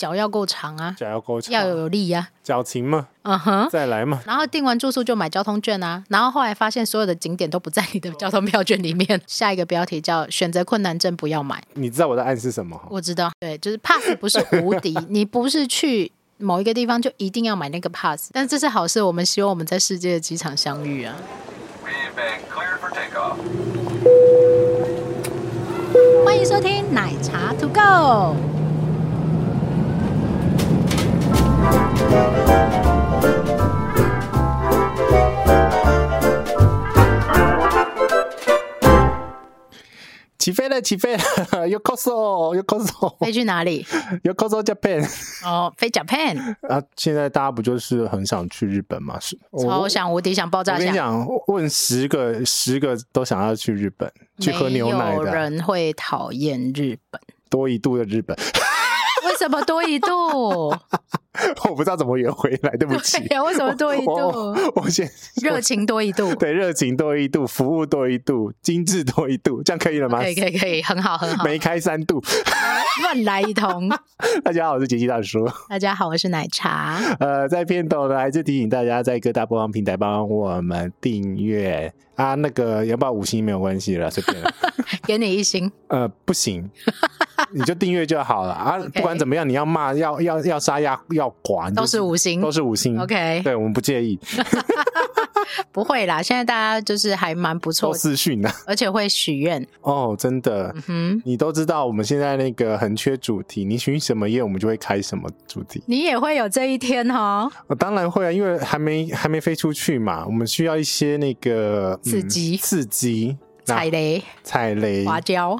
脚要够长啊，脚要够长，要有力呀，脚勤嘛，嗯哼，再来嘛。然后订完住宿就买交通券啊，然后后来发现所有的景点都不在你的 交通票券里面。下一个标题叫“选择困难症不要买”。你知道我在暗示什么？我知道，对，就是 pass 不是无敌，你不是去。某一个地方就一定要买那个 pass，但这是好事。我们希望我们在世界的机场相遇啊！欢迎收听奶茶 To Go。起飞了，起飞了！Yokoso，Yokoso，飞去哪里？Yokoso Japan。哦，飞 Japan。啊，现在大家不就是很想去日本吗？是，超想无敌想爆炸想。我跟你讲，问十个，十个都想要去日本，去喝牛奶的。有人会讨厌日本。多一度的日本。为什么多一度？我不知道怎么圆回来，对不起。对呀，为什么多一度？我，我先热情多一度，对，热情多一度，服务多一度，精致多一度，这样可以了吗？可以，可以，可以，很好，很好。没开三度，乱来一通。大家好，我是杰西大叔。大家好，我是奶茶。呃，在片头呢，还是提醒大家，在各大播放平台帮我们订阅啊，那个要不要五星没有关系了，随便了。给你一星。呃，不行。你就订阅就好了啊！不管怎么样，你要骂、要要要杀、要要剐，都是五星，都是五星。OK，对，我们不介意。不会啦，现在大家就是还蛮不错。私讯的，而且会许愿哦，真的。嗯哼，你都知道我们现在那个很缺主题，你许什么愿，我们就会开什么主题。你也会有这一天哈？我当然会啊，因为还没还没飞出去嘛，我们需要一些那个刺激、刺激、踩雷、踩雷、滑胶。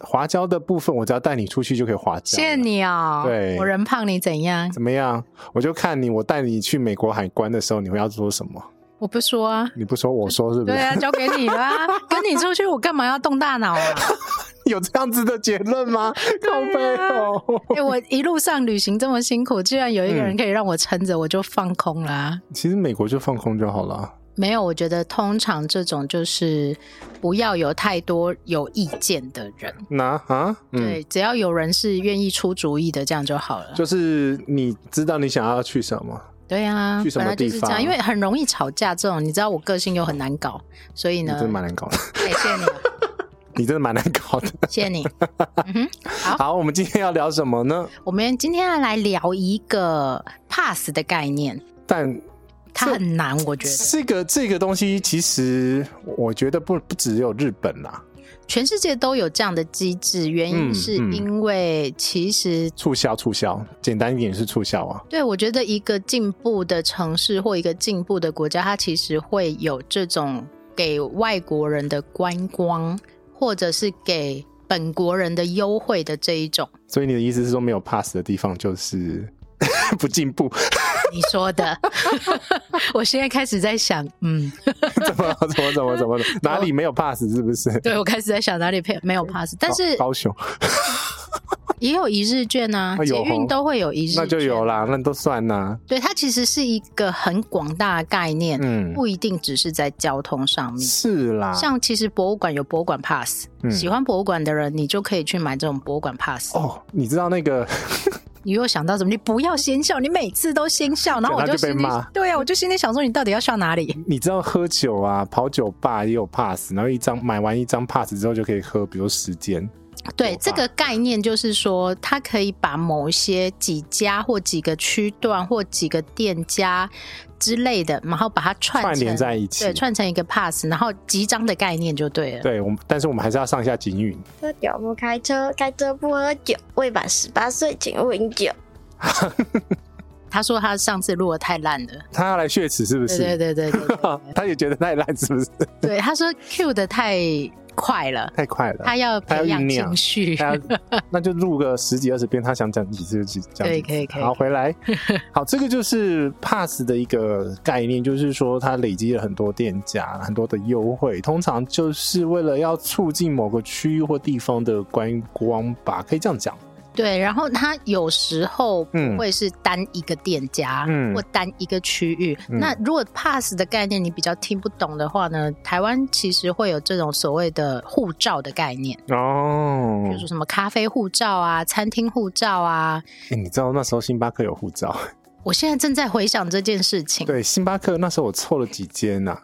滑胶的部分，我只要带你出去就可以滑胶。谢谢你啊、哦！对，我人胖，你怎样？怎么样？我就看你，我带你去美国海关的时候，你会要做什么？我不说啊。你不说，我说是不是？对啊，交给你了。跟你出去，我干嘛要动大脑啊？有这样子的结论吗？靠背哦！哎、欸，我一路上旅行这么辛苦，居然有一个人可以让我撑着，我就放空啦、嗯。其实美国就放空就好了。没有，我觉得通常这种就是不要有太多有意见的人。那啊，对，只要有人是愿意出主意的，这样就好了。就是你知道你想要去什么？对啊，去什么地方？就是这样，因为很容易吵架。这种你知道，我个性又很难搞，所以呢，真的蛮难搞的。谢谢你，你真的蛮难搞的。谢谢你。嗯哼，好，好，我们今天要聊什么呢？我们今天要来聊一个 pass 的概念，但。它很难，我觉得这个这个东西其实我觉得不不只有日本啦，全世界都有这样的机制。原因是因为其实促销促销，简单一点是促销啊。对，我觉得一个进步的城市或一个进步的国家，它其实会有这种给外国人的观光，或者是给本国人的优惠的这一种。所以你的意思是说，没有 pass 的地方就是不进步？你说的，我现在开始在想，嗯，怎么怎么怎么怎么哪里没有 pass 是不是？对，我开始在想哪里没有 pass，但是高雄 也有一日券啊，捷运都会有一日券，那就有啦，那都算啦。对，它其实是一个很广大的概念，嗯，不一定只是在交通上面，是啦。像其实博物馆有博物馆 pass，喜欢博物馆的人，你就可以去买这种博物馆 pass。哦，你知道那个？你又想到什么？你不要先笑，你每次都先笑，然后我就，就被骂。对、啊，我就心里想说，你到底要笑哪里？你知道喝酒啊，跑酒吧也有 pass，然后一张买完一张 pass 之后就可以喝，比如时间。对，这个概念就是说，它可以把某些几家或几个区段或几个店家之类的，然后把它串串联在一起，对，串成一个 pass，然后集章的概念就对了。对，我们但是我们还是要上下警语。喝酒不开车，开车不喝酒，未满十八岁请勿饮酒。他说他上次录的太烂了，他要来血耻是不是？对对对对，对，对，对，他也觉得太烂是不是？对，他说 Q 的太。快了，太快了，他要培养情绪，他 那就录个十几二十遍，他想讲几次就几讲。可以可以可以。好，回来，好，这个就是 Pass 的一个概念，就是说它累积了很多店家，很多的优惠，通常就是为了要促进某个区域或地方的观光吧，可以这样讲。对，然后它有时候不会是单一个店家，嗯，或单一个区域。嗯、那如果 Pass 的概念你比较听不懂的话呢，台湾其实会有这种所谓的护照的概念哦，就是什么咖啡护照啊、餐厅护照啊。哎，你知道那时候星巴克有护照？我现在正在回想这件事情。对，星巴克那时候我凑了几间呐、啊，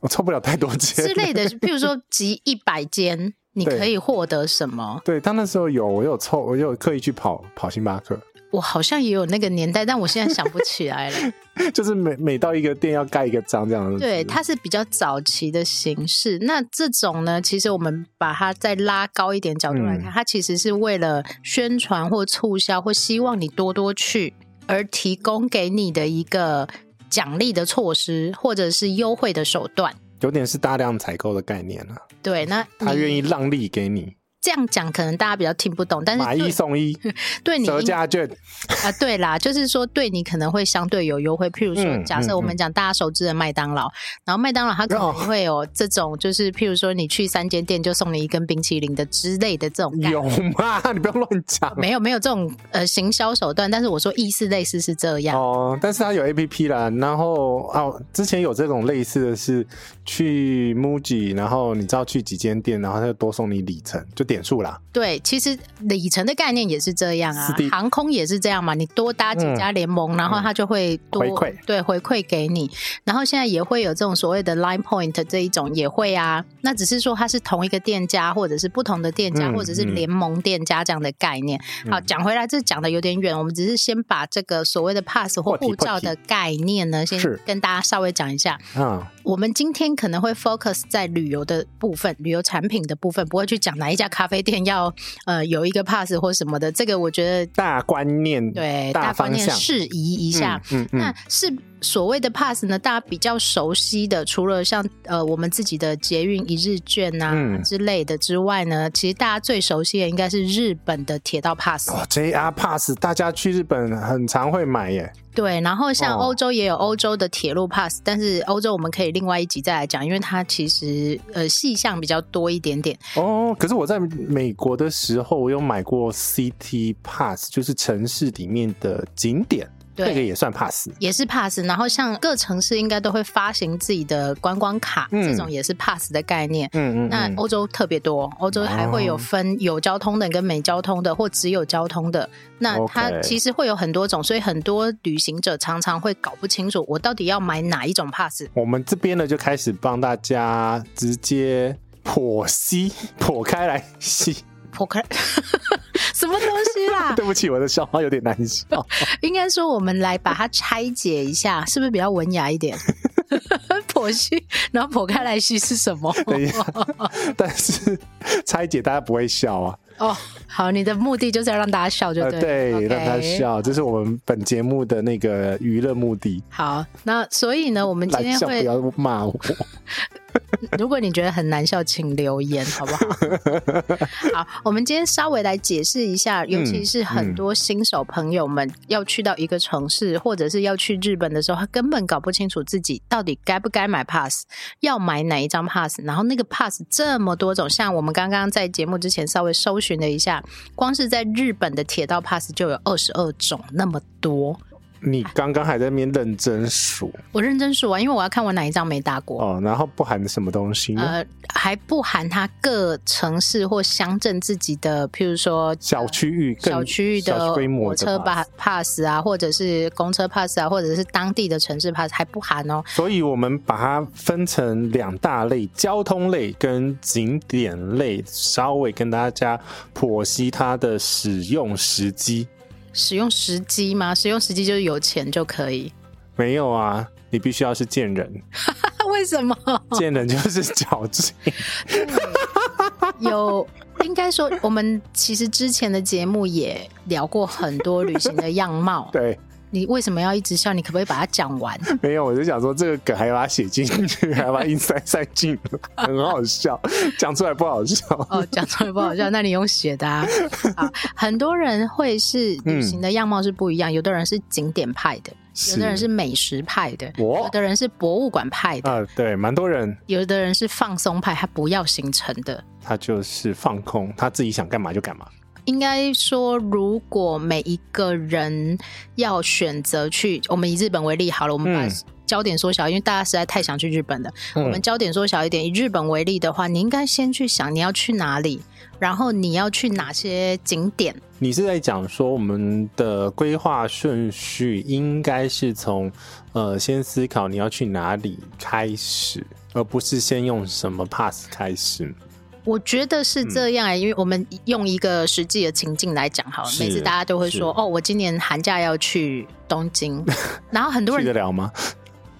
我凑不了太多间之类的，譬如说集一百间。你可以获得什么？对，他那时候有，我有凑，我有刻意去跑跑星巴克。我好像也有那个年代，但我现在想不起来了。就是每每到一个店要盖一个章这样子。对，它是比较早期的形式。那这种呢，其实我们把它再拉高一点角度来看，嗯、它其实是为了宣传或促销，或希望你多多去，而提供给你的一个奖励的措施，或者是优惠的手段。有点是大量采购的概念了，对，那他愿意让利给你。这样讲可能大家比较听不懂，但是买一送一，对你折价券啊，对啦，就是说对你可能会相对有优惠。譬如说，假设我们讲大家熟知的麦当劳，嗯嗯、然后麦当劳它可能会有这种，就是譬如说你去三间店就送你一根冰淇淋的之类的这种。有吗？你不要乱讲。没有没有这种呃行销手段，但是我说意思类似是这样哦。但是它有 APP 啦，然后哦，之前有这种类似的是去 MUJI，然后你知道去几间店，然后它就多送你里程，就。点数啦，对，其实里程的概念也是这样啊，航空也是这样嘛，你多搭几家联盟，嗯、然后它就会多回馈，对，回馈给你。然后现在也会有这种所谓的 Line Point 这一种也会啊，那只是说它是同一个店家，或者是不同的店家，嗯、或者是联盟店家这样的概念。嗯、好，讲回来，这讲的有点远，我们只是先把这个所谓的 Pass 或护照的概念呢，先跟大家稍微讲一下。嗯，我们今天可能会 focus 在旅游的部分，旅游产品的部分，不会去讲哪一家。咖啡店要呃有一个 pass 或什么的，这个我觉得大观念对大观念适宜一下。嗯，嗯，嗯，那是所谓的 pass 呢，大家比较熟悉的，除了像呃我们自己的捷运一日券啊、嗯、之类的之外呢，其实大家最熟悉的应该是日本的铁道 pass。哦，JR Pass，大家去日本很常会买耶。对，然后像欧洲也有欧洲的铁路 pass，、哦、但是欧洲我们可以另外一集再来讲，因为它其实呃细项比较多一点点。哦，可是我在美国的时候，我有买过 City Pass，就是城市里面的景点。对这个也算 pass，也是 pass。然后像各城市应该都会发行自己的观光卡，嗯、这种也是 pass 的概念。嗯嗯。嗯，那欧洲特别多，欧洲还会有分有交通的跟没交通的，或只有交通的。那它其实会有很多种，所以很多旅行者常常会搞不清楚，我到底要买哪一种 pass。我们这边呢就开始帮大家直接剖析，剖开来析。剖开，什 么东西啦？对不起，我的笑话有点难笑。应该说，我们来把它拆解一下，是不是比较文雅一点？剖析，然后剖开来析是什么？但是拆解大家不会笑啊。哦，好，你的目的就是要让大家笑，就对，呃、对让他笑，这是我们本节目的那个娱乐目的。好，那所以呢，我们今天会不要骂我。如果你觉得很难笑，请留言好不好？好，我们今天稍微来解释一下，尤其是很多新手朋友们要去到一个城市，或者是要去日本的时候，他根本搞不清楚自己到底该不该买 pass，要买哪一张 pass，然后那个 pass 这么多种，像我们刚刚在节目之前稍微搜寻了一下，光是在日本的铁道 pass 就有二十二种，那么多。你刚刚还在那边认真数，我认真数啊，因为我要看我哪一张没搭过哦。然后不含什么东西？呃，还不含它各城市或乡镇自己的，譬如说小区域、小区域的火车 pass 啊，或者是公车 pass 啊，或者是当地的城市 pass 还不含哦。所以我们把它分成两大类：交通类跟景点类，稍微跟大家剖析它的使用时机。使用时机吗？使用时机就是有钱就可以？没有啊，你必须要是贱人。为什么？贱人就是矫情。有，应该说，我们其实之前的节目也聊过很多旅行的样貌。对。你为什么要一直笑？你可不可以把它讲完？没有，我就想说这个梗还要把它写进去，还要把它硬塞塞进，很好笑，讲出来不好笑。哦，讲出来不好笑，那你用写的啊。啊，很多人会是旅行的样貌是不一样，嗯、有的人是景点派的，有的人是美食派的，有的人是博物馆派的。啊，对，蛮多人。有的人是放松派，他不要行程的，他就是放空，他自己想干嘛就干嘛。应该说，如果每一个人要选择去，我们以日本为例好了，我们把焦点缩小，因为大家实在太想去日本了。我们焦点缩小一点，以日本为例的话，你应该先去想你要去哪里，然后你要去哪些景点。你是在讲说，我们的规划顺序应该是从呃，先思考你要去哪里开始，而不是先用什么 pass 开始。我觉得是这样哎、欸，因为我们用一个实际的情境来讲好了，每次大家都会说哦，我今年寒假要去东京，然后很多人去得了吗？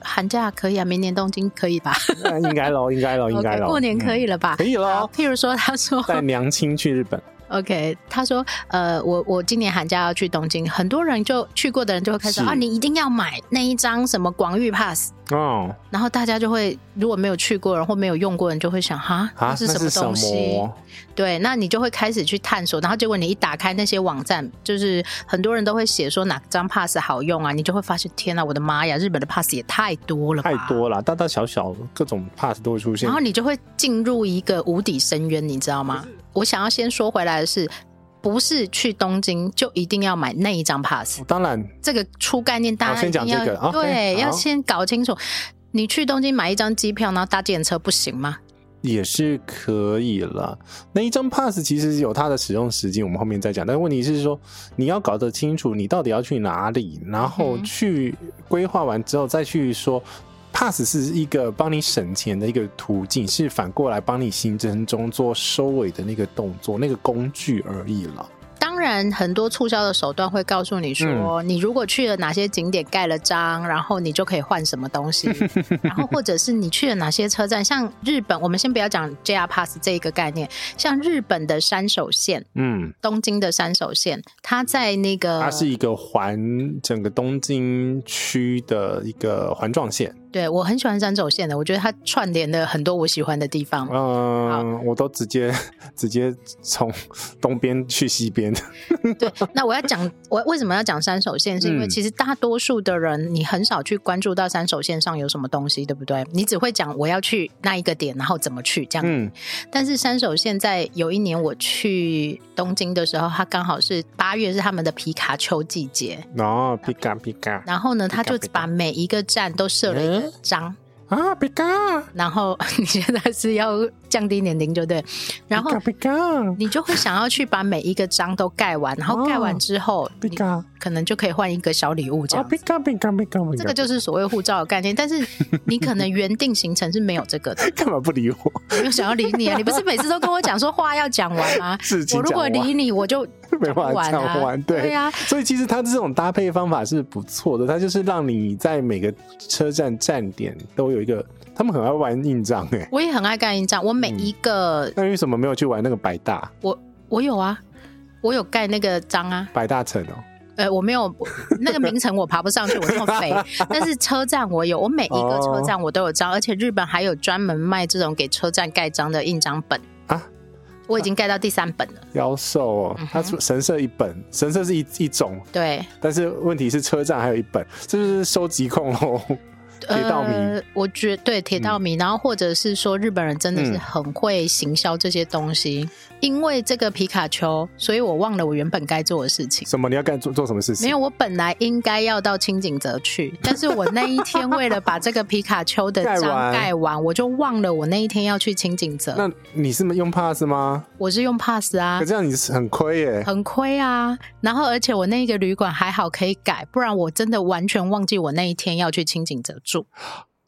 寒假可以啊，明年东京可以吧？应该喽，应该喽，应该喽。过年可以了吧？嗯、可以了。譬如说，他说带娘亲去日本。OK，他说，呃，我我今年寒假要去东京，很多人就去过的人就会开始说啊，你一定要买那一张什么广域 pass 哦，然后大家就会如果没有去过然后没有用过人就会想哈，那是什么东西？对，那你就会开始去探索，然后结果你一打开那些网站，就是很多人都会写说哪张 pass 好用啊，你就会发现天哪，我的妈呀，日本的 pass 也太多了，太多了，大大小小各种 pass 都会出现，然后你就会进入一个无底深渊，你知道吗？我想要先说回来的是，不是去东京就一定要买那一张 pass。当然，这个初概念大家先讲这个，对，要先搞清楚。你去东京买一张机票，然后搭电车不行吗？也是可以了。那一张 pass 其实有它的使用时间，我们后面再讲。但问题是说，你要搞得清楚你到底要去哪里，然后去规划完之后再去说。Pass 是一个帮你省钱的一个途径，是反过来帮你行程中做收尾的那个动作，那个工具而已了。当然，很多促销的手段会告诉你说，嗯、你如果去了哪些景点盖了章，然后你就可以换什么东西，然后或者是你去了哪些车站，像日本，我们先不要讲 JR Pass 这一个概念，像日本的山手线，嗯，东京的山手线，它在那个，它是一个环整个东京区的一个环状线。对，我很喜欢山手线的，我觉得它串联了很多我喜欢的地方。嗯，好我都直接直接从东边去西边。对，那我要讲我为什么要讲山手线，是因为其实大多数的人你很少去关注到山手线上有什么东西，对不对？你只会讲我要去那一个点，然后怎么去这样。嗯。但是山手线在有一年我去东京的时候，它刚好是八月，是他们的皮卡丘季节。哦，皮卡皮卡。然后呢，他就把每一个站都设了章。然后你现在是要降低年龄，就对。然后你就会想要去把每一个章都盖完，然后盖完之后，可能就可以换一个小礼物这样。这个就是所谓护照的概念。但是 你可能原定行程是没有这个的。干嘛不理我？我没有想要理你啊！你不是每次都跟我讲说话要讲完吗？我如果理你，我就 没办法讲完。对呀，所以其实它这种搭配方法是不错的，它就是让你在每个车站站点都有。一个，他们很爱玩印章哎，我也很爱盖印章。我每一个，那为什么没有去玩那个百大？我我有啊，我有盖那个章啊，百大城哦。呃，我没有那个名城，我爬不上去，我那么肥。但是车站我有，我每一个车站我都有章，而且日本还有专门卖这种给车站盖章的印章本啊。我已经盖到第三本了，妖兽哦。他说神社一本，神社是一一种对，但是问题是车站还有一本，这就是收集控哦。铁道迷，呃、我觉对铁道迷，嗯、然后或者是说日本人真的是很会行销这些东西。嗯、因为这个皮卡丘，所以我忘了我原本该做的事情。什么？你要干做做什么事情？没有，我本来应该要到清井泽去，但是我那一天为了把这个皮卡丘的章盖完，我就忘了我那一天要去清井泽。那你是用 pass 吗？我是用 pass 啊。可这样你是很亏耶，很亏啊。然后而且我那个旅馆还好可以改，不然我真的完全忘记我那一天要去清井泽住。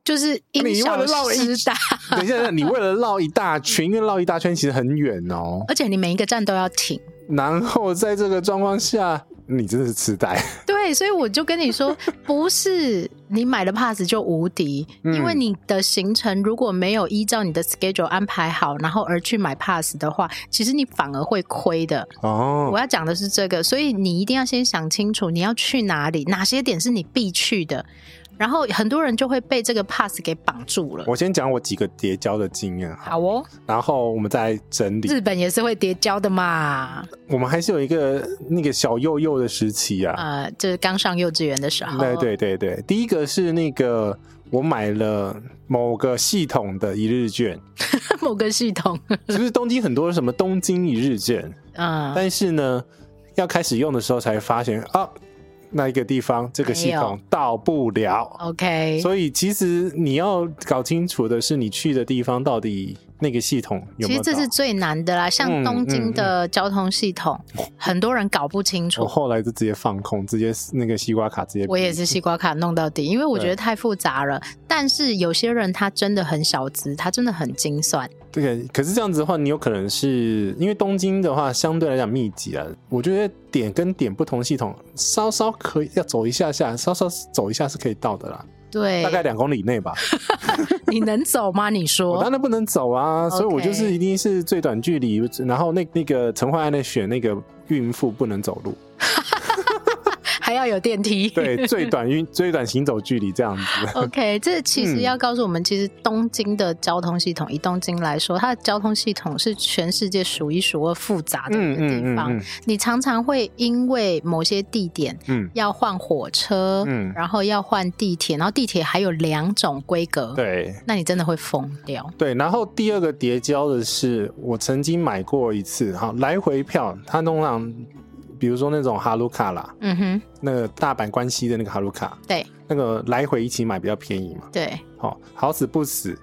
就是因小失大。等一下，你为了绕一大圈，因为绕一大圈其实很远哦，而且你每一个站都要停。然后在这个状况下，你真的是痴呆。对 对，所以我就跟你说，不是你买了 pass 就无敌，嗯、因为你的行程如果没有依照你的 schedule 安排好，然后而去买 pass 的话，其实你反而会亏的。哦，我要讲的是这个，所以你一定要先想清楚你要去哪里，哪些点是你必去的。然后很多人就会被这个 pass 给绑住了。我先讲我几个叠交的经验，好哦。然后我们再整理。日本也是会叠交的嘛。我们还是有一个那个小幼幼的时期啊，呃，就是刚上幼稚园的时候。对对对对，第一个是那个我买了某个系统的一日券，某个系统，就是东京很多什么东京一日券，嗯，但是呢，要开始用的时候才发现啊。那一个地方，这个系统到不了。OK，所以其实你要搞清楚的是，你去的地方到底那个系统有没有？其实这是最难的啦。像东京的交通系统，嗯嗯嗯、很多人搞不清楚。我后来就直接放空，直接那个西瓜卡直接。我也是西瓜卡弄到底，因为我觉得太复杂了。但是有些人他真的很小资，他真的很精算。对，可是这样子的话，你有可能是因为东京的话相对来讲密集啊。我觉得点跟点不同系统，稍稍可以要走一下下，稍稍走一下是可以到的啦。对，大概两公里内吧。你能走吗？你说？我当然不能走啊，所以我就是一定是最短距离。然后那那个陈慧安的选那个孕妇不能走路。还要有电梯，对，最短运 最短行走距离这样子。OK，这其实要告诉我们，其实东京的交通系统，嗯、以东京来说，它的交通系统是全世界数一数二复杂的一个地方。嗯嗯嗯嗯、你常常会因为某些地点，嗯，要换火车，嗯，然后要换地铁，然后地铁还有两种规格，对，那你真的会疯掉。对，然后第二个叠交的是，我曾经买过一次，哈，来回票，它通常。比如说那种哈鲁卡啦，嗯哼，那个大阪关西的那个哈鲁卡，对，那个来回一起买比较便宜嘛，对，好，好死不死，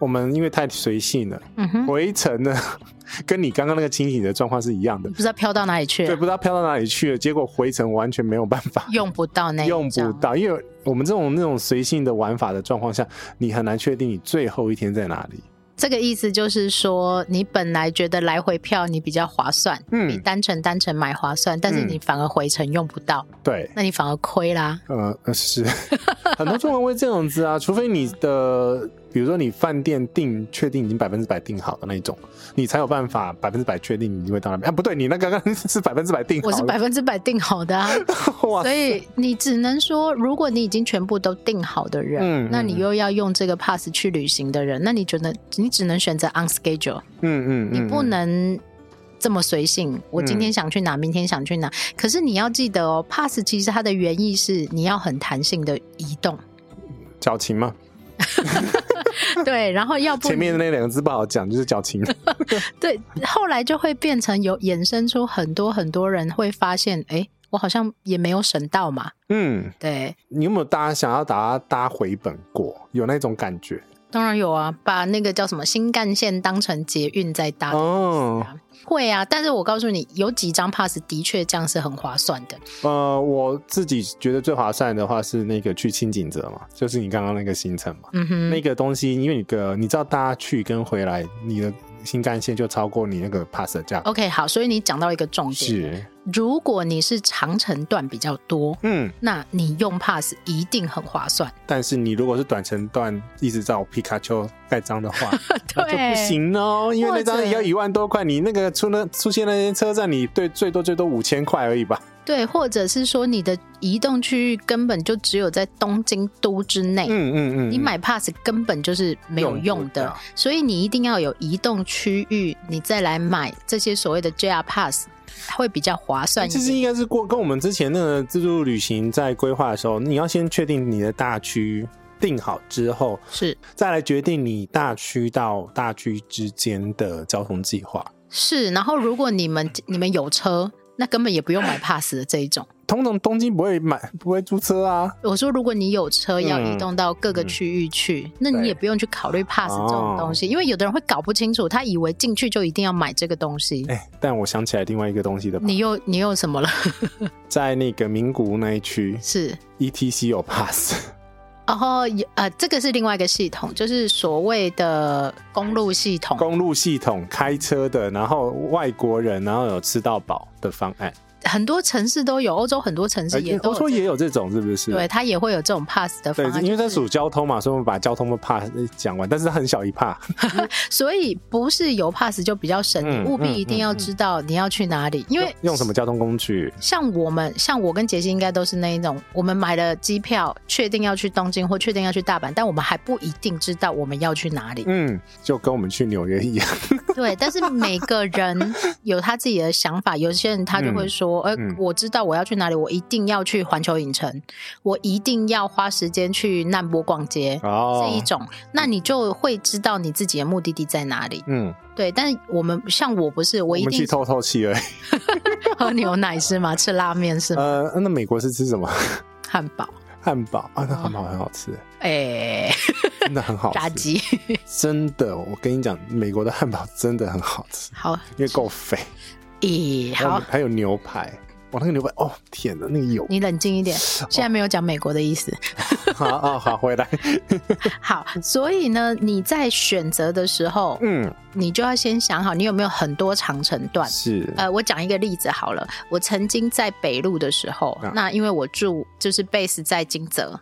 我们因为太随性了，嗯哼，回程呢，跟你刚刚那个清醒的状况是一样的，不知道飘到哪里去了，对，不知道飘到哪里去了，结果回程完全没有办法，用不到那，用不到，因为我们这种那种随性的玩法的状况下，你很难确定你最后一天在哪里。这个意思就是说，你本来觉得来回票你比较划算，嗯，比单程单程买划算，但是你反而回程用不到，对，那你反而亏啦。呃，是，很多状况会这样子啊，除非你的。比如说你饭店订确定已经百分之百订好的那一种，你才有办法百分之百确定你会到那边。啊，不对，你那刚刚是百分之百订好，我是百分之百订好的啊。所以你只能说，如果你已经全部都订好的人，嗯，那你又要用这个 pass 去旅行的人，那你觉得你只能选择 on schedule，嗯嗯，你不能这么随性。我今天想去哪，明天想去哪。可是你要记得哦，pass 其实它的原意是你要很弹性的移动，矫情吗？对，然后要不前面的那两个字不好讲，就是矫情。对，后来就会变成有衍生出很多很多人会发现，哎，我好像也没有省到嘛。嗯，对。你有没有大家想要搭搭回本过？有那种感觉？当然有啊，把那个叫什么新干线当成捷运在搭。哦。会啊，但是我告诉你，有几张 pass 的确这样是很划算的。呃，我自己觉得最划算的话是那个去清景泽嘛，就是你刚刚那个行程嘛。嗯哼，那个东西，因为你个你知道，大家去跟回来，你的新干线就超过你那个 pass 的价。OK，好，所以你讲到一个重点。是。如果你是长程段比较多，嗯，那你用 pass 一定很划算。但是你如果是短程段一直照皮卡丘盖章的话，那就不行哦，因为那张也要一万多块，你那个出了出现那些车站，你对最多最多五千块而已吧。对，或者是说你的移动区域根本就只有在东京都之内，嗯嗯嗯，你买 pass 根本就是没有用的，所以你一定要有移动区域，你再来买这些所谓的 JR Pass。会比较划算。其实应该是过跟我们之前那个自助旅行在规划的时候，你要先确定你的大区定好之后，是再来决定你大区到大区之间的交通计划。是，然后如果你们你们有车。那根本也不用买 pass 的这一种，通常东京不会买，不会租车啊。我说，如果你有车要移动到各个区域去，嗯、那你也不用去考虑 pass 这种东西，哦、因为有的人会搞不清楚，他以为进去就一定要买这个东西。哎、欸，但我想起来另外一个东西的，你又你又什么了？在那个名古屋那一区是 ETC 有 pass。然后呃，这个是另外一个系统，就是所谓的公路系统。公路系统开车的，然后外国人，然后有吃到饱的方案。很多城市都有，欧洲很多城市也都有。欧洲也有这种，是不是？对，它也会有这种 pass 的方案。对，因为它属交通嘛，所以我们把交通的 pass 讲完，但是它很小一 pass。所以不是有 pass 就比较省，你务必一定要知道你要去哪里，因为用什么交通工具。像我们，像我跟杰西应该都是那一种，我们买了机票，确定要去东京或确定要去大阪，但我们还不一定知道我们要去哪里。嗯，就跟我们去纽约一样。对，但是每个人有他自己的想法，有些人他就会说，呃、嗯，我知道我要去哪里，我一定要去环球影城，我一定要花时间去难波逛街，哦，这一种，那你就会知道你自己的目的地在哪里。嗯，对，但是我们像我不是，我一定去透透气而已，喝牛奶是吗？吃拉面是吗？呃，那美国是吃什么？汉堡。汉堡啊，那汉堡很好吃，哎、欸，真的很好吃。炸鸡，真的，我跟你讲，美国的汉堡真的很好吃，好，因为够肥。咦、欸，好还，有牛排。哇，那个牛排哦，天哪，那个油！你冷静一点，现在没有讲美国的意思。好啊，好，回来。好，所以呢，你在选择的时候，嗯，你就要先想好，你有没有很多长程段。是。呃，我讲一个例子好了，我曾经在北路的时候，啊、那因为我住就是 base 在金泽。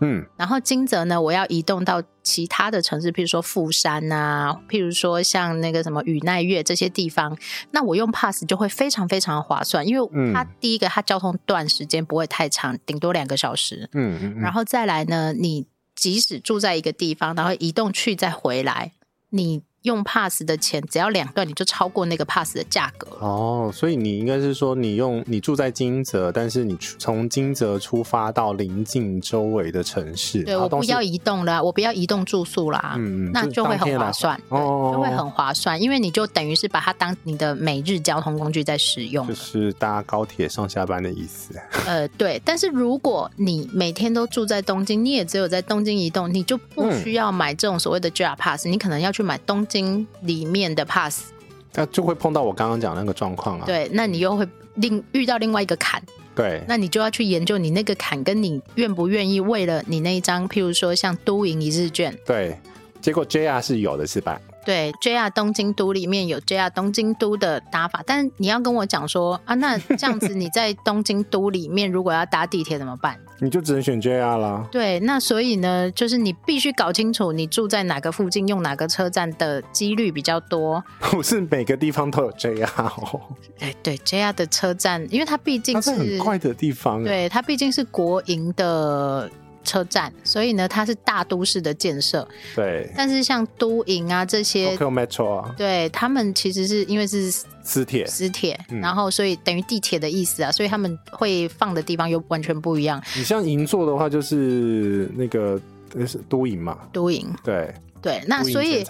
嗯，然后金泽呢，我要移动到其他的城市，譬如说富山啊，譬如说像那个什么宇奈月这些地方，那我用 pass 就会非常非常的划算，因为它第一个它交通段时间不会太长，顶多两个小时。嗯嗯，然后再来呢，你即使住在一个地方，然后移动去再回来，你。用 pass 的钱只要两段，你就超过那个 pass 的价格哦，所以你应该是说，你用你住在金泽，但是你从金泽出发到临近周围的城市。对，我不要移动了，我不要移动住宿啦。嗯，那就会很划算，哦，就会很划算，因为你就等于是把它当你的每日交通工具在使用，就是搭高铁上下班的意思。呃，对。但是如果你每天都住在东京，你也只有在东京移动，你就不需要买这种所谓的 JR Pass，你可能要去买东。京里面的 pass，那就会碰到我刚刚讲那个状况啊。对，那你又会另遇到另外一个坎。对，那你就要去研究你那个坎，跟你愿不愿意为了你那一张，譬如说像都营一日券。对，结果 JR 是有的，是吧？对，JR 东京都里面有 JR 东京都的搭法，但你要跟我讲说啊，那这样子你在东京都里面如果要搭地铁怎么办？你就只能选 JR 啦。对，那所以呢，就是你必须搞清楚你住在哪个附近，用哪个车站的几率比较多。不是每个地方都有 JR 哦。哎，对，JR 的车站，因为它毕竟是很快的地方。对，它毕竟是国营的。车站，所以呢，它是大都市的建设。对。但是像都营啊这些，Tokyo Metro 啊，对，他们其实是因为是磁铁，磁铁，然后所以等于地铁的意思啊，所以他们会放的地方又完全不一样。你像银座的话，就是那个是都营嘛，都营。对对，那所以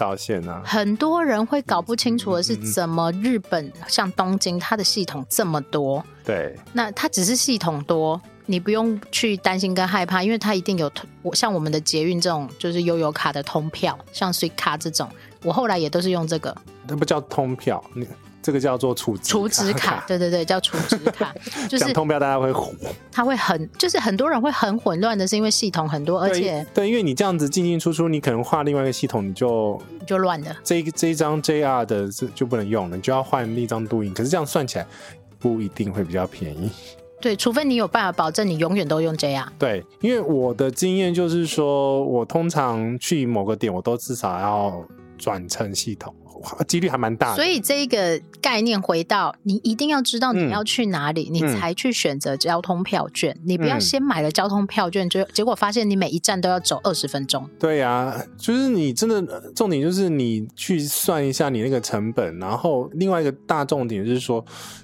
很多人会搞不清楚的是，怎么日本像东京，它的系统这么多？对。那它只是系统多。你不用去担心跟害怕，因为它一定有我像我们的捷运这种，就是悠游卡的通票，像 Suica 这种，我后来也都是用这个。那不叫通票，你这个叫做储值储值卡。对对对，叫储值卡。就是通票，大家会混，它会很，就是很多人会很混乱的，是因为系统很多，而且对，因为你这样子进进出出，你可能换另外一个系统，你就你就乱了。这一这一张 JR 的就不能用了，你就要换另一张都营。可是这样算起来不一定会比较便宜。对，除非你有办法保证你永远都用 JR。对，因为我的经验就是说，我通常去某个点，我都至少要转乘系统。几率还蛮大的，所以这个概念回到你一定要知道你要去哪里，嗯、你才去选择交通票券。嗯、你不要先买了交通票券，就结果发现你每一站都要走二十分钟。对呀、啊，就是你真的重点就是你去算一下你那个成本，然后另外一个大重点就是说，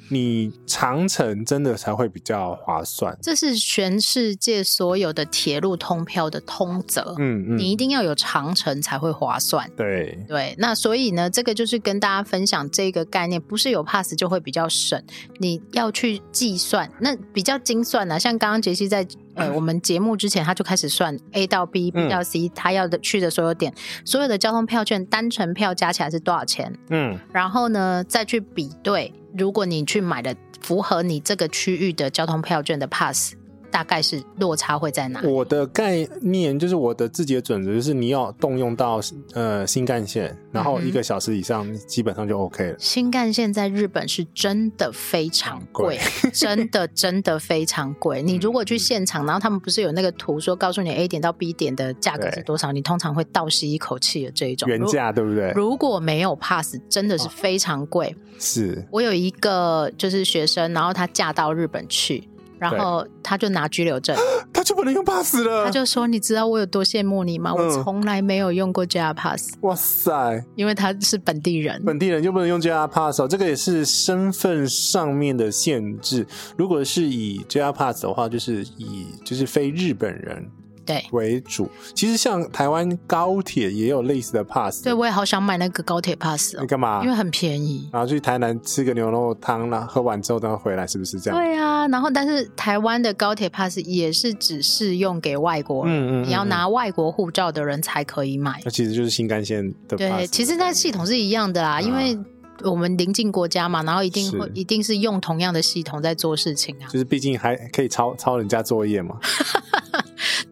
你长程真的才会比较划算。这是全世界所有的铁路通票的通则。嗯嗯，你一定要有长程才会划算。对对，那所以呢，这个。这个就是跟大家分享这个概念，不是有 pass 就会比较省，你要去计算，那比较精算呢、啊。像刚刚杰西在呃我们节目之前，他就开始算 A 到 B，B 到 C，他要的去的所有点，所有的交通票券单程票加起来是多少钱？嗯，然后呢再去比对，如果你去买的符合你这个区域的交通票券的 pass。大概是落差会在哪？我的概念就是我的自己的准则就是你要动用到呃新干线，然后一个小时以上基本上就 OK 了。新干线在日本是真的非常贵，真的真的非常贵。你如果去现场，然后他们不是有那个图说告诉你 A 点到 B 点的价格是多少，你通常会倒吸一口气的这一种原价，对不对？如果没有 pass，真的是非常贵。是我有一个就是学生，然后他嫁到日本去。然后他就拿拘留证，他就不能用 pass 了。他就说：“你知道我有多羡慕你吗？嗯、我从来没有用过 JR Pass。”哇塞！因为他是本地人，本地人就不能用 JR Pass 哦。这个也是身份上面的限制。如果是以 JR Pass 的话，就是以就是非日本人。对为主，其实像台湾高铁也有类似的 pass。对，我也好想买那个高铁 pass 哦。你干嘛？因为很便宜。然后去台南吃个牛肉汤啦，喝完之后等回来，是不是这样？对啊。然后，但是台湾的高铁 pass 也是只适用给外国人，嗯嗯，你要拿外国护照的人才可以买。那其实就是新干线的 pass。对，其实那系统是一样的啦，啊、因为我们邻近国家嘛，然后一定会一定是用同样的系统在做事情啊。就是毕竟还可以抄抄人家作业嘛。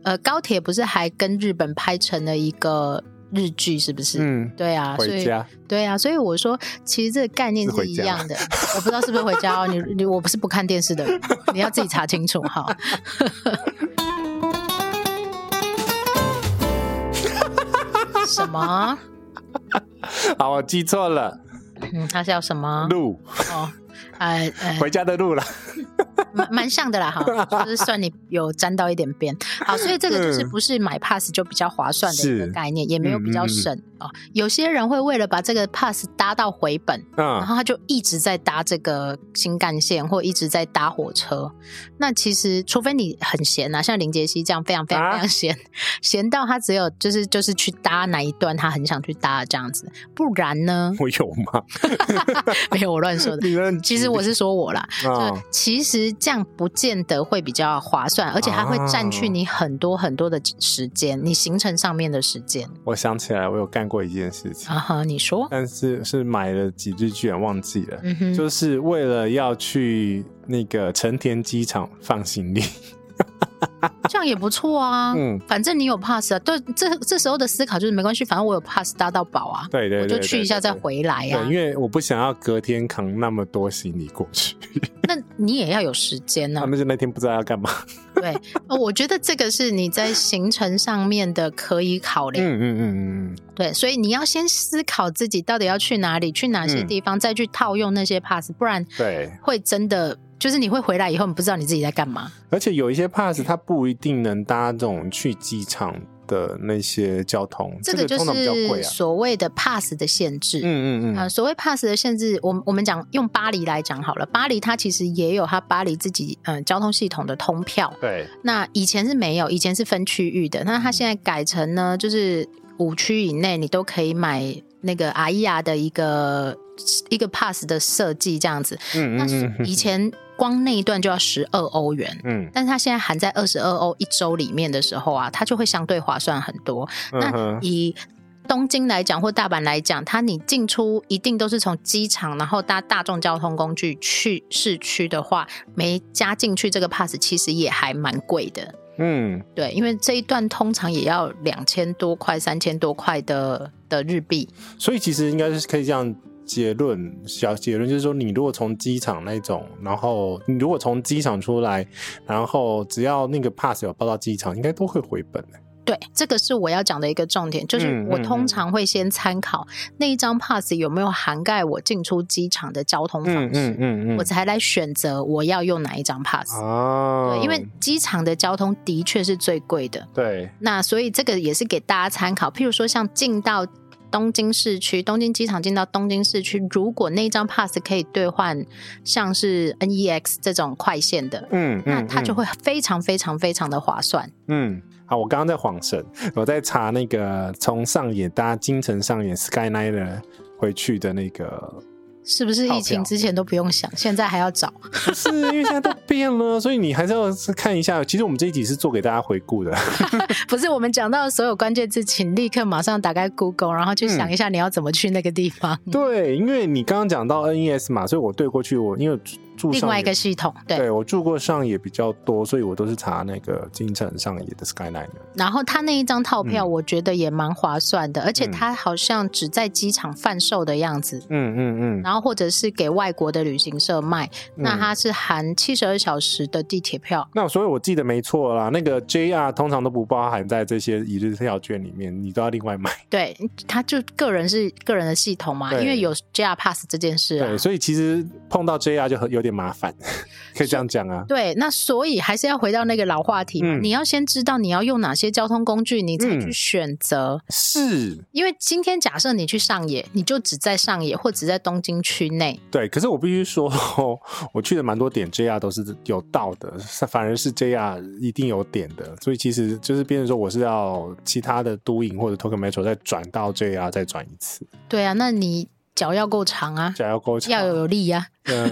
呃，高铁不是还跟日本拍成了一个日剧，是不是？嗯，对啊，回家。所以对啊，所以我说，其实这个概念是一样的。我不知道是不是回家哦，你你我不是不看电视的人，你要自己查清楚哈。什么？好，我记错了。嗯，他叫什么？路。哦，哎哎，回家的路了。蛮蛮像的啦，哈，就是算你有沾到一点边。好，所以这个就是不是买 pass 就比较划算的一个概念，也没有比较省哦。有些人会为了把这个 pass 搭到回本，然后他就一直在搭这个新干线或一直在搭火车。那其实除非你很闲啊，像林杰西这样非常非常非常闲，闲到他只有就是就是去搭哪一段他很想去搭这样子，不然呢？我有吗？没有，我乱说的。其实我是说我啦，就其实。这样不见得会比较划算，而且它会占据你很多很多的时间，啊、你行程上面的时间。我想起来，我有干过一件事情啊哈，你说？但是是买了几日券，忘记了，嗯、就是为了要去那个成田机场放行李。这样也不错啊，嗯，反正你有 pass 啊，对，这这时候的思考就是没关系，反正我有 pass 搭到宝啊，对对，对，对，对，对，我就去一下再回来呀、啊，对，因为我不想要隔天扛那么多行李过去，那你也要有时间呢、啊，那就那天不知道要干嘛，对，我觉得这个是你在行程上面的可以考量，嗯嗯嗯嗯嗯，对，所以你要先思考自己到底要去哪里，去哪些地方，嗯、再去套用那些 pass，不然对。会真的。就是你会回来以后，你不知道你自己在干嘛。而且有一些 pass，它不一定能搭这种去机场的那些交通。这个就是所谓的 pass 的限制。嗯嗯嗯。呃，所谓 pass 的限制，我我们讲用巴黎来讲好了。巴黎它其实也有它巴黎自己嗯、呃、交通系统的通票。对。那以前是没有，以前是分区域的。那它现在改成呢，就是五区以内你都可以买那个阿伊亚的一个一个 pass 的设计这样子。嗯嗯嗯。那以前。光那一段就要十二欧元，嗯，但是它现在含在二十二欧一周里面的时候啊，它就会相对划算很多。嗯、那以东京来讲或大阪来讲，它你进出一定都是从机场，然后搭大众交通工具去市区的话，没加进去这个 pass，其实也还蛮贵的。嗯，对，因为这一段通常也要两千多块、三千多块的的日币，所以其实应该是可以这样。结论，小结论就是说，你如果从机场那种，然后你如果从机场出来，然后只要那个 pass 有报到机场，应该都会回本的。对，这个是我要讲的一个重点，就是我通常会先参考那一张 pass 有没有涵盖我进出机场的交通方式，嗯嗯嗯嗯、我才来选择我要用哪一张 pass。哦，对，因为机场的交通的确是最贵的。对，那所以这个也是给大家参考，譬如说像进到。东京市区，东京机场进到东京市区，如果那张 pass 可以兑换像是 NEX 这种快线的，嗯，嗯，那它就会非常非常非常的划算。嗯，好，我刚刚在晃神，我在查那个从上野搭京成上野 Skyliner 回去的那个。是不是疫情之前都不用想，现在还要找？不是，因为现在都变了，所以你还是要看一下。其实我们这一集是做给大家回顾的，不是我们讲到所有关键字，请立刻马上打开 Google，然后去想一下你要怎么去那个地方。嗯、对，因为你刚刚讲到 NES 嘛，所以我对过去我因为住另外一个系统，对，对我住过上野比较多，所以我都是查那个京城上野的 Skyline。然后他那一张套票，嗯我觉得也蛮划算的，而且他好像只在机场贩售的样子，嗯嗯嗯，然后或者是给外国的旅行社卖，那它是含七十二小时的地铁票。那所以我记得没错啦，那个 JR 通常都不包含在这些一日票券里面，你都要另外买。对，他就个人是个人的系统嘛，因为有 JR Pass 这件事啊。对，所以其实碰到 JR 就很有点麻烦，可以这样讲啊。对，那所以还是要回到那个老话题嘛，嗯你要先知道你要用哪些交通工具，你才去选择。是，因为今天假设你去上野，你就只在上野或只在东京区内。对。可是我必须说，我去的蛮多点 JR 都是有到的，反而是 JR 一定有点的，所以其实就是变成说我是要其他的都营或者 Tokyo Metro 再转到 JR 再转一次，对啊，那你脚要够长啊，脚要够长，要有力呀、嗯，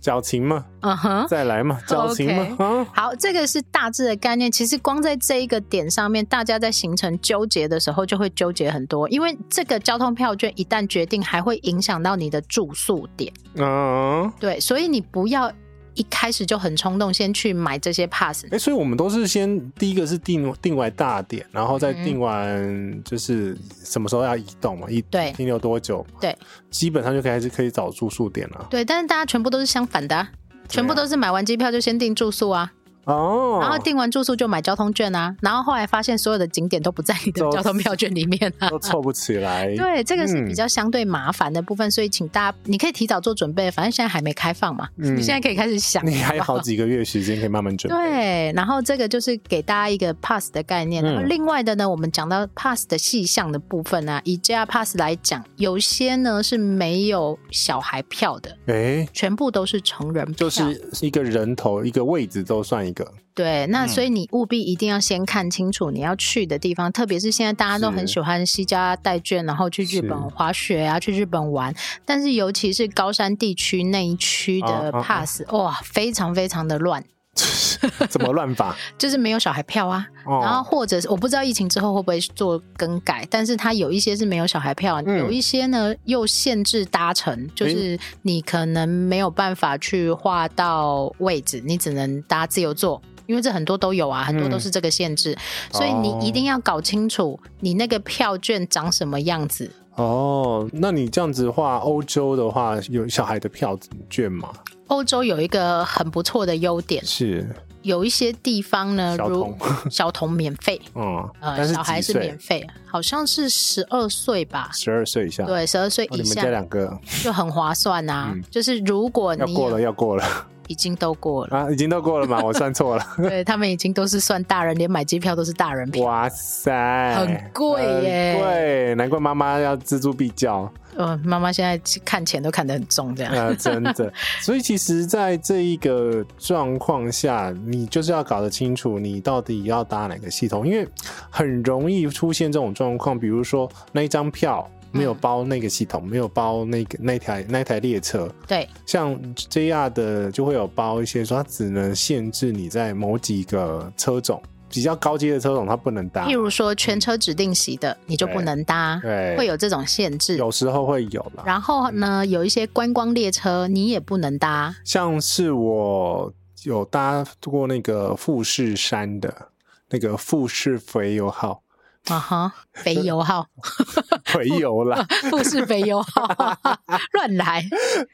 矫情嘛，啊。嗯哼。再来嘛，矫情嘛。好，这个是大致的概念。其实光在这一个点上面，大家在形成纠结的时候就会纠结很多，因为这个交通票券一旦决定，还会影响到你的住宿点。嗯，对，所以你不要一开始就很冲动，先去买这些 pass。哎，所以我们都是先第一个是定定完大点，然后再定完就是什么时候要移动嘛，移对停留多久嘛，对基本上就开始可以找住宿点了。对，但是大家全部都是相反的、啊，全部都是买完机票就先订住宿啊。哦，然后订完住宿就买交通券啊，然后后来发现所有的景点都不在你的交通票券里面啊，都凑不起来。对，这个是比嗯较相对麻烦的部分，所以请大家你可以提早做准备，反正现在还没开放嘛，嗯你现在可以开始想，你还有好几个月时间可以慢慢准备。对，然后这个就是给大家一个 pass 的概念。嗯然后另外的呢，我们讲到 pass 的细项的部分呢、啊，以 JR Pass 来讲，有些呢是没有小孩票的，哎，全部都是成人票。就是一个人头一个位置都算一个。对，那嗯所以你务必一定要先看清楚你要去的地方，特别是现在大家都很喜欢西家带卷，然后去日本滑雪啊，去日本玩。但是尤其是高山地区那一区的啊啊啊。pass，、哇，非常非常的乱，怎么乱法？就是没有小孩票啊。哦然后或者是我不知道疫情之后会不会做更改，但是它有一些是没有小孩票，嗯有一些呢又限制搭乘，就是你可能没有办法去划到位置，你只能搭自由座。因为这很多都有啊，很多都是这个限制，所以你一定要搞清楚你那个票券长什么样子。哦，那你这样子的话，欧洲的话有小孩的票券吗？欧洲有一个很不错的优点，是，有一些地方呢，如 小童免费，嗯，呃，小孩是免费，好像是十二岁吧。十二岁以下，对，十二岁哦，你们以下这两个就很划算啊！嗯就是如果你要过了，要过了已经都过了，啊，已经都过了嘛？我算错了，对他们已经都是算大人，连买机票都是大人票。哇塞，很贵耶很贵，难怪妈妈要锱铢必较。呃，妈妈现在看钱都看得很重，这样。啊，真的，所以其实，在这一个状况下，你就是要搞得清楚，你到底要搭哪个系统，因为很容易出现这种状况，比如说那一张票没有包那个系统，没有包那个那台那台列车，对，像 JR 的就会有包一些说它只能限制你在某几个车种。比较高阶的车种，它不能搭。譬如说全车指定席的，你就不能搭，对，会有这种限制。有时候会有啦。然后呢，有一些观光列车，你也不能搭。像是我有搭过那个富士山的那个富士肥油号。啊哈，肥油号，肥油啦，富士肥油号，乱来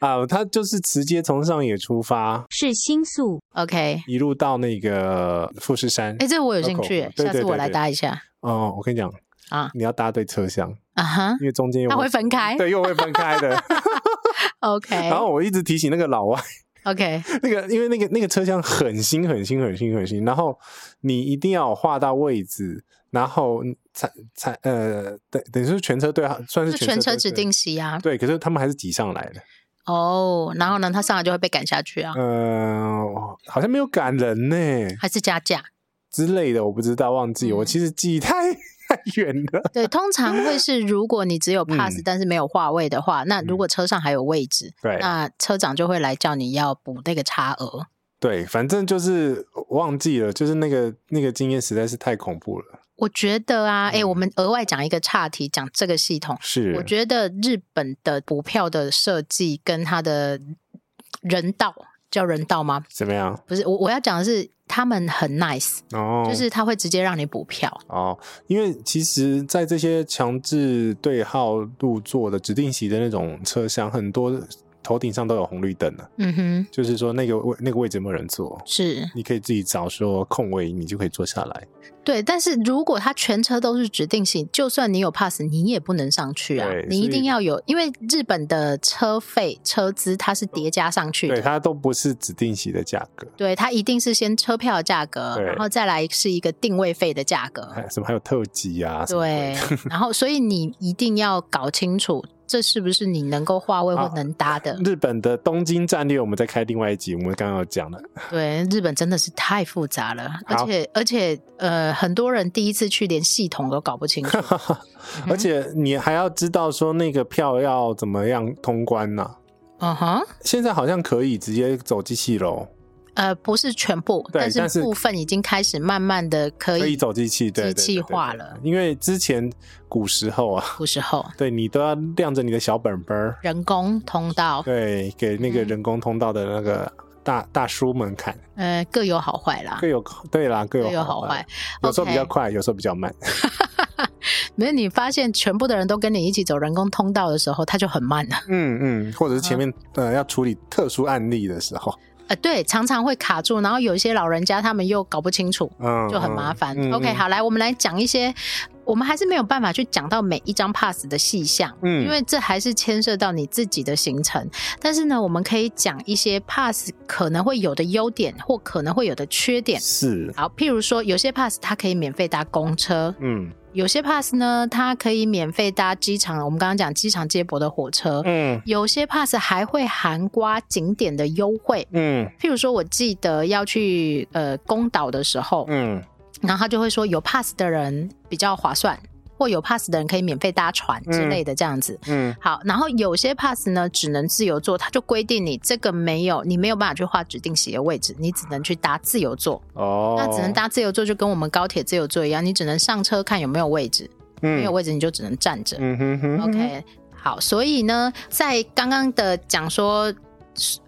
啊！他就是直接从上野出发，是新宿，OK，一路到那个富士山。哎、欸，这个我有兴趣，下次我来搭一下。哦，我跟你讲啊，你要搭对车厢啊哈，因为中间又它会分开，对，又会分开的。OK，然后我一直提醒那个老外，OK，那个因为那个那个车厢很新很新很新很新，然后你一定要画到位置。然后才才呃，等等于是全车队，算是全车，指定席啊。对，可是他们还是挤上来的。哦，然后呢，他上来就会被赶下去啊。呃，好像没有赶人呢，还是加价之类的，我不知道，忘记。嗯、我其实记忆太太远了。对，通常会是 如果你只有 pass，、嗯、但是没有话位的话，那如果车上还有位置，对、嗯，那车长就会来叫你要补那个差额。对，反正就是忘记了，就是那个那个经验实在是太恐怖了。我觉得啊，哎、嗯，我们额外讲一个岔题，讲这个系统。是，我觉得日本的补票的设计跟它的人道，叫人道吗？怎么样？不是，我我要讲的是他们很 nice 哦，就是他会直接让你补票哦。因为其实，在这些强制对号入座的指定席的那种车厢，很多。头顶上都有红绿灯了，嗯哼，就是说那个位那个位置有没有人坐？是，你可以自己找说空位，你就可以坐下来。对，但是如果它全车都是指定席，就算你有 pass，你也不能上去啊。你一定要有，因为日本的车费车资它是叠加上去的，对，它都不是指定席的价格。对，它一定是先车票的价格，然后再来是一个定位费的价格。什么还有特急啊？对，然后所以你一定要搞清楚。这是不是你能够划位或能搭的？日本的东京战略，我们再开另外一集。我们刚刚有讲了，对，日本真的是太复杂了，而且而且呃，很多人第一次去连系统都搞不清楚，而且你还要知道说那个票要怎么样通关呢？嗯哼，现在好像可以直接走机器喽。呃，不是全部，但是部分已经开始慢慢的可以可以走机器，对机器化了。因为之前古时候啊，古时候，对你都要亮着你的小本本儿，人工通道，对，给那个人工通道的那个大、嗯、大叔们看。呃，各有好坏啦，各有对啦，各有好坏，有时候比较快有时候比较慢。没有，你发现全部的人都跟你一起走人工通道的时候，它就很慢了。嗯嗯，或者是前面、嗯、呃要处理特殊案例的时候。呃，对，常常会卡住，然后有一些老人家他们又搞不清楚，嗯，就很麻烦。嗯、OK，好，来，我们来讲一些，我们还是没有办法去讲到每一张 pass 的细项，嗯，因为这还是牵涉到你自己的行程。但是呢，我们可以讲一些 pass 可能会有的优点或可能会有的缺点。是，好，譬如说，有些 pass 它可以免费搭公车，嗯。有些 pass 呢，它可以免费搭机场，我们刚刚讲机场接驳的火车。嗯，有些 pass 还会含刮景点的优惠。嗯，譬如说，我记得要去呃宫岛的时候，嗯，然后他就会说有 pass 的人比较划算。或有 pass 的人可以免费搭船之类的这样子，嗯，嗯，好，然后有些 pass 呢只能自由坐，他就规定你这个没有，你没有办法去画指定席的位置，你只能去搭自由座。哦，那只能搭自由座，就跟我们高铁自由座一样，你只能上车看有没有位置，嗯，没有位置你就只能站着。嗯哼哼，哼。OK，好，所以呢，在刚刚的讲说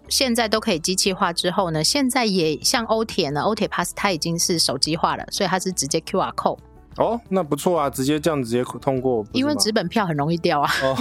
现在都可以机器化之后呢，现在也像欧铁呢，欧铁 pass 它已经是手机化了，所以它是直接 QR code。哦，那不错啊，直接这样直接通过。因为纸本票很容易掉啊，哦、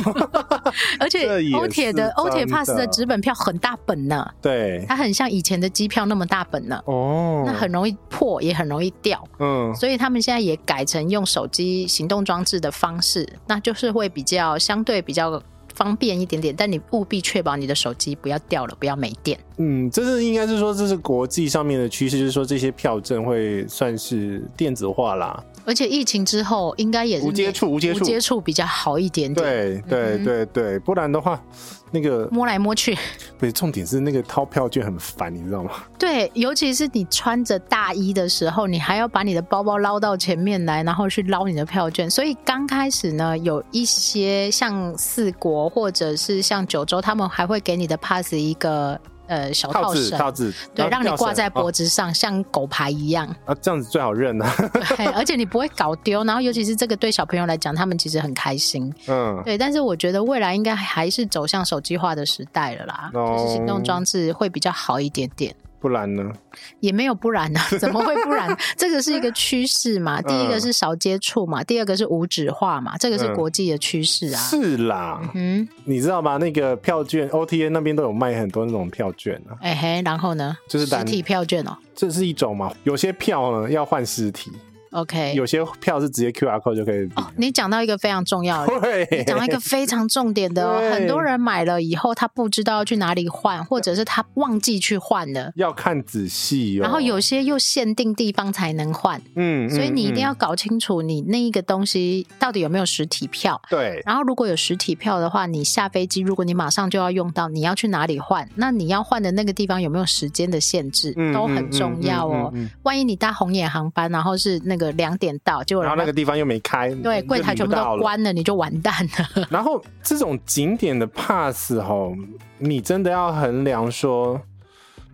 而且欧铁的欧铁 pass 的纸本票很大本呢。对，它很像以前的机票那么大本呢。哦，那很容易破，也很容易掉。嗯，所以他们现在也改成用手机行动装置的方式，那就是会比较相对比较方便一点点。但你务必确保你的手机不要掉了，不要没电。嗯，这是应该是说这是国际上面的趋势，就是说这些票证会算是电子化啦。而且疫情之后，应该也是无接触、无接触、无接触比较好一点点。对对对对，不然的话，那个摸来摸去，不是重点是那个掏票券很烦，你知道吗？对，尤其是你穿着大衣的时候，你还要把你的包包捞到前面来，然后去捞你的票券。所以刚开始呢，有一些像四国或者是像九州，他们还会给你的 pass 一个。呃，小套绳，套子，对，让你挂在脖子上，哦，像狗牌一样。啊，这样子最好认啊。对，而且你不会搞丢，然后尤其是这个对小朋友来讲，他们其实很开心。嗯，对。但是我觉得未来应该还是走向手机化的时代了啦，哦，就是行动装置会比较好一点点。不然呢？也没有不然呢？怎么会不然？这个是一个趋势嘛。第一个是少接触嘛，第二个是无纸化嘛，这个是国际的趋势啊。是啦，嗯，你知道吗？那个票券，OTA 那边都有卖很多那种票券啊。哎嘿，然后呢？就是实体票券哦。这是一种嘛？有些票呢要换实体。OK，有些票是直接 QR code 就可以。哦，你讲到一个非常重要的，你讲到一个非常重点的哦，很多人买了以后，他不知道要去哪里换，或者是他忘记去换了，要看仔细哦。然后有些又限定地方才能换，嗯，所以你一定要搞清楚你那一个东西到底有没有实体票。对，然后如果有实体票的话，你下飞机，如果你马上就要用到，你要去哪里换？那你要换的那个地方有没有时间的限制？都很重要哦。万一你搭红眼航班，然后是那个两点到。结果然后那个地方又没开，对，柜台全部都关了，你就完蛋了。然后这种景点的 pass 齁，你真的要衡量说，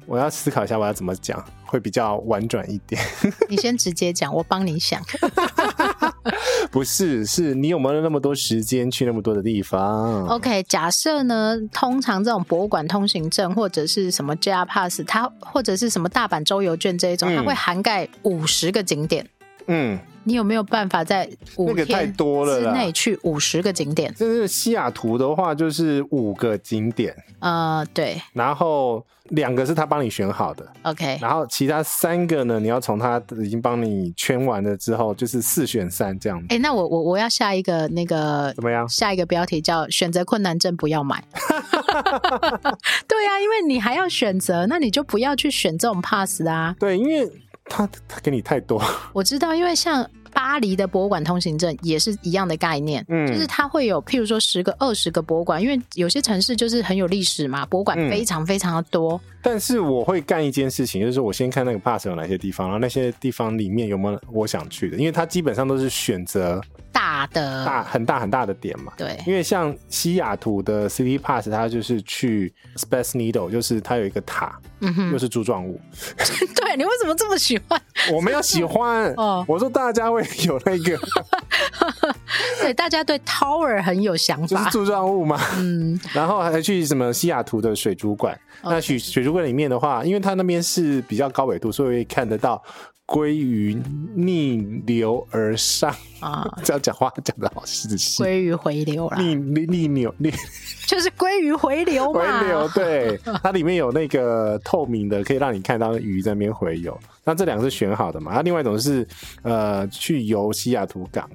我要思考一下我要怎么讲会比较婉转一点。你先直接讲，我帮你想。不是，是你有没有那么多时间去那么多的地方？OK，假设呢，通常这种博物馆通行证或者是什么 JR Pass，它或者是什么大阪周游券这一种，嗯、它会涵盖五十个景点。嗯。你有没有办法在五天之内去五十个景点？就、是西雅图的话，就是五个景点。呃，对。然后两个是他帮你选好的，OK。然后其他三个呢，你要从他已经帮你圈完了之后，就是四选三这样。哎、欸，那我我我要下一个那个怎么样？下一个标题叫“选择困难症不要买”。对呀、啊，因为你还要选择，那你就不要去选这种 pass 啊。对，因为。他他给你太多，我知道，因为像巴黎的博物馆通行证也是一样的概念，嗯，就是它会有譬如说十个、二十个博物馆，因为有些城市就是很有历史嘛，博物馆非常非常的多。嗯、但是我会干一件事情，就是我先看那个 pass 有哪些地方，然后那些地方里面有没有我想去的，因为它基本上都是选择。大的。大很大很大的点嘛，对，因为像西雅图的 City Pass，它就是去 Space Needle，就是它有一个塔，嗯哼，又是柱状物。对，你为什么这么喜欢？我没有喜欢。哦，我说大家会有那个，对，大家对 Tower 很有想法，就是柱状物嘛，嗯，然后还去什么西雅图的水族馆.那水水族馆里面的话，因为它那边是比较高纬度，所以会看得到。鲑鱼逆流而上啊！这样讲话讲的好仔细。鲑鱼回流了，逆逆逆流逆，就是鲑鱼回流嘛。回流对，它里面有那个透明的，可以让你看到鱼在那边回游。那这两个是选好的嘛？那另外一种是呃去游西雅图港，